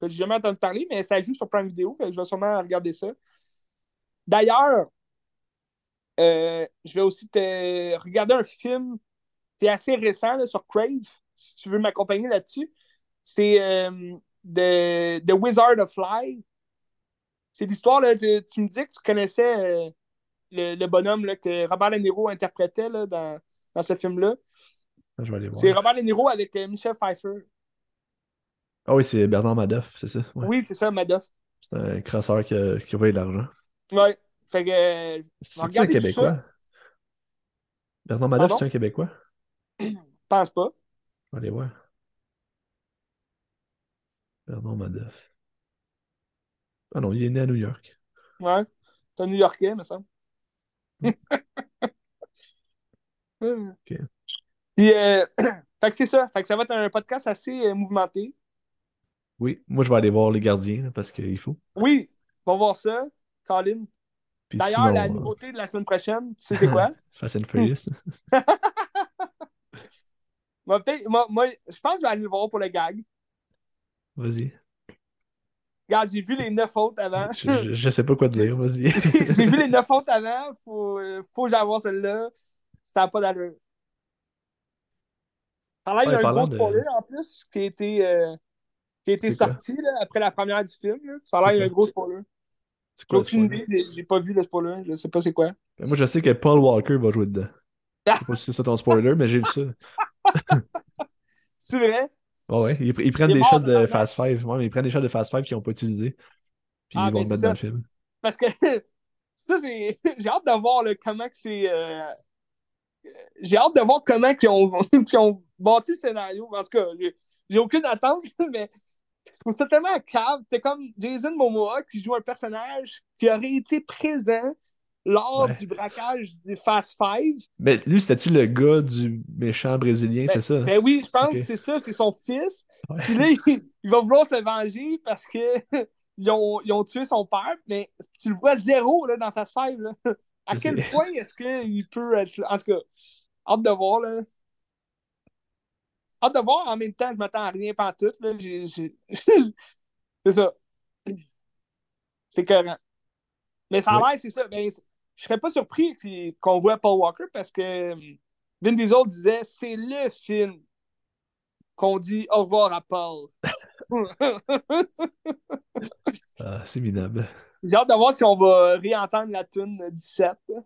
[SPEAKER 1] que j'ai jamais entendu parler, mais ça joue sur Prime que je vais sûrement regarder ça. D'ailleurs, euh, je vais aussi te regarder un film qui est assez récent là, sur Crave, si tu veux m'accompagner là-dessus. C'est euh, The, The Wizard of Fly. C'est l'histoire, là, tu, tu me dis que tu connaissais euh, le, le bonhomme là, que Robert De Niro interprétait là, dans, dans ce film-là.
[SPEAKER 2] Je vais aller voir.
[SPEAKER 1] C'est Robert De Niro avec Michel Pfeiffer.
[SPEAKER 2] Ah oui, c'est Bernard Madoff, c'est ça? Ouais.
[SPEAKER 1] Oui, c'est ça, Madoff.
[SPEAKER 2] C'est un crasseur qui a, qui a de l'argent.
[SPEAKER 1] Ouais. Fait que. euh,
[SPEAKER 2] C'est un Québécois? Bernard Madoff, c'est un Québécois?
[SPEAKER 1] je pense pas.
[SPEAKER 2] Aller voir. Bernard Madoff. Ah non, il est né à New York.
[SPEAKER 1] Ouais. C'est un New-Yorkais, me semble.
[SPEAKER 2] Ok.
[SPEAKER 1] Puis, euh, fait que c'est ça. Fait que ça va être un podcast assez euh, mouvementé.
[SPEAKER 2] Oui, moi je vais aller voir Les Gardiens là, parce qu'il faut.
[SPEAKER 1] Oui, on va voir ça. Colin. D'ailleurs, la
[SPEAKER 2] euh,
[SPEAKER 1] nouveauté de la semaine prochaine, tu sais c'est quoi?
[SPEAKER 2] Fast and Furious.
[SPEAKER 1] Moi, moi, moi, je pense que je vais aller le voir pour le gag.
[SPEAKER 2] Vas-y.
[SPEAKER 1] Regarde, j'ai vu les neuf autres avant.
[SPEAKER 2] Je, je, je sais pas quoi te dire, vas-y.
[SPEAKER 1] J'ai vu les neuf autres avant. Faut, euh, faut que j'aille voir celle-là. Ça n'a pas d'allure. Alors là, il y a
[SPEAKER 2] Ouais,
[SPEAKER 1] un
[SPEAKER 2] parlant
[SPEAKER 1] gros
[SPEAKER 2] de-
[SPEAKER 1] spoiler en plus qui a été, euh, qui a été sorti là, après la première du film. là. Ça a l'air y a un gros spoiler. J'ai aucune idée. J'ai- pas vu le spoiler. Je sais pas c'est quoi.
[SPEAKER 2] Moi je sais que Paul Walker va jouer dedans. Je sais pas si c'est ça ton spoiler, mais j'ai vu ça.
[SPEAKER 1] C'est vrai?
[SPEAKER 2] Ouais, ouais. Ils, ils prennent
[SPEAKER 1] Il
[SPEAKER 2] des shots de. Fast Five. Ouais, mais ils prennent des shots de Fast Five qu'ils n'ont pas utilisés. Puis
[SPEAKER 1] Ah,
[SPEAKER 2] ils vont le mettre dans le film.
[SPEAKER 1] Parce que ça, c'est. J'ai hâte de voir là, comment que c'est. euh, J'ai hâte de voir comment ils ont... qu'ils ont bâti le scénario. En tout cas, j'ai aucune attente, mais je trouve ça tellement cave. C'est comme Jason Momoa qui joue un personnage qui aurait été présent lors
[SPEAKER 2] Ouais.
[SPEAKER 1] du braquage des Fast Five.
[SPEAKER 2] Mais lui, c'était-tu le gars du méchant brésilien, c'est ça?
[SPEAKER 1] Ben oui, je pense que c'est ça, c'est son fils.
[SPEAKER 2] Ouais.
[SPEAKER 1] Puis là, il, il va vouloir se venger parce que ils ont, ils ont tué son père, mais tu le vois zéro là, dans Fast Five. Là. À quel point est-ce qu'il peut être. En tout cas, hâte de voir. Là. Hâte de voir. En même temps, je m'attends à rien. J'ai- j'ai- c'est ça. C'est cohérent. Mais ça a l'air, c'est ça. Ben, je serais pas surpris qu'on voit Paul Walker parce que hum, Vin Diesel disait c'est le film qu'on dit au revoir à Paul.
[SPEAKER 2] Ah, c'est minable.
[SPEAKER 1] J'ai hâte de voir si on va réentendre la tune 17 là,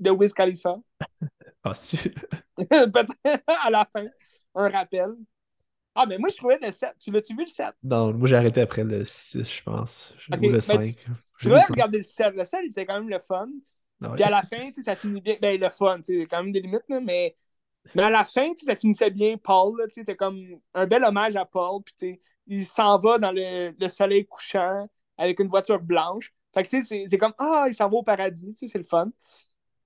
[SPEAKER 1] de Wiz Khalifa.
[SPEAKER 2] Ah, c'est-
[SPEAKER 1] Peut-être à la fin. Un rappel. Ah, mais moi, je trouvais le 7. Tu l'as-tu vu le 7?
[SPEAKER 2] Non, moi j'ai arrêté après le 6, je pense.
[SPEAKER 1] Ok,
[SPEAKER 2] Ou le
[SPEAKER 1] mais
[SPEAKER 2] 5.
[SPEAKER 1] Tu
[SPEAKER 2] J'ai vu
[SPEAKER 1] devrais
[SPEAKER 2] le 5.
[SPEAKER 1] regarder le 7. Le 7, il était quand même le fun.
[SPEAKER 2] Ah ouais.
[SPEAKER 1] Puis à la fin, tu ça finit bien. Ben, le fun, tu sais, quand même des limites, là, mais... mais à la fin, tu ça finissait bien. Paul, tu c'était comme un bel hommage à Paul. Puis, tu il s'en va dans le, le soleil couchant avec une voiture blanche. Fait que, tu sais, c'est- comme, ah, il s'en va au paradis, tu c'est le fun.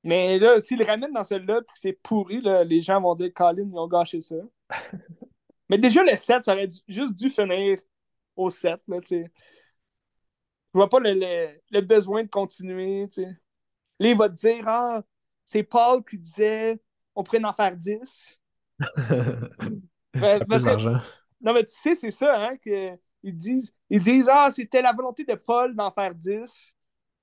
[SPEAKER 1] Mais là, s'il le ramène dans celui-là, puis que c'est pourri, là, les gens vont dire, Colin, ils ont gâché ça. mais déjà, le 7, ça aurait dû- juste dû finir au 7, là, tu sais. Je vois pas le, le- le besoin de continuer, tu sais. Là, il va te dire, ah, c'est Paul qui disait, on pourrait en faire 10.
[SPEAKER 2] Faire
[SPEAKER 1] parce
[SPEAKER 2] plus
[SPEAKER 1] que-
[SPEAKER 2] d'argent.
[SPEAKER 1] Non, mais tu sais, c'est ça, hein, que ils disent, ils disent, ah, c'était la volonté de Paul d'en faire 10.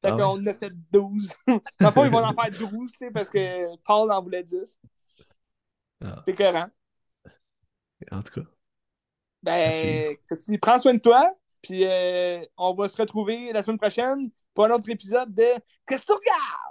[SPEAKER 1] Fait
[SPEAKER 2] Ah
[SPEAKER 1] qu'on en a fait 12. Dans le fond, ils vont en faire 12, tu sais, parce que Paul en voulait 10.
[SPEAKER 2] Ah,
[SPEAKER 1] C'est cohérent.
[SPEAKER 2] en tout cas.
[SPEAKER 1] Ben, si, prends soin de toi, puis euh, on va se retrouver la semaine prochaine pour un autre épisode de Qu'est-ce que tu regardes?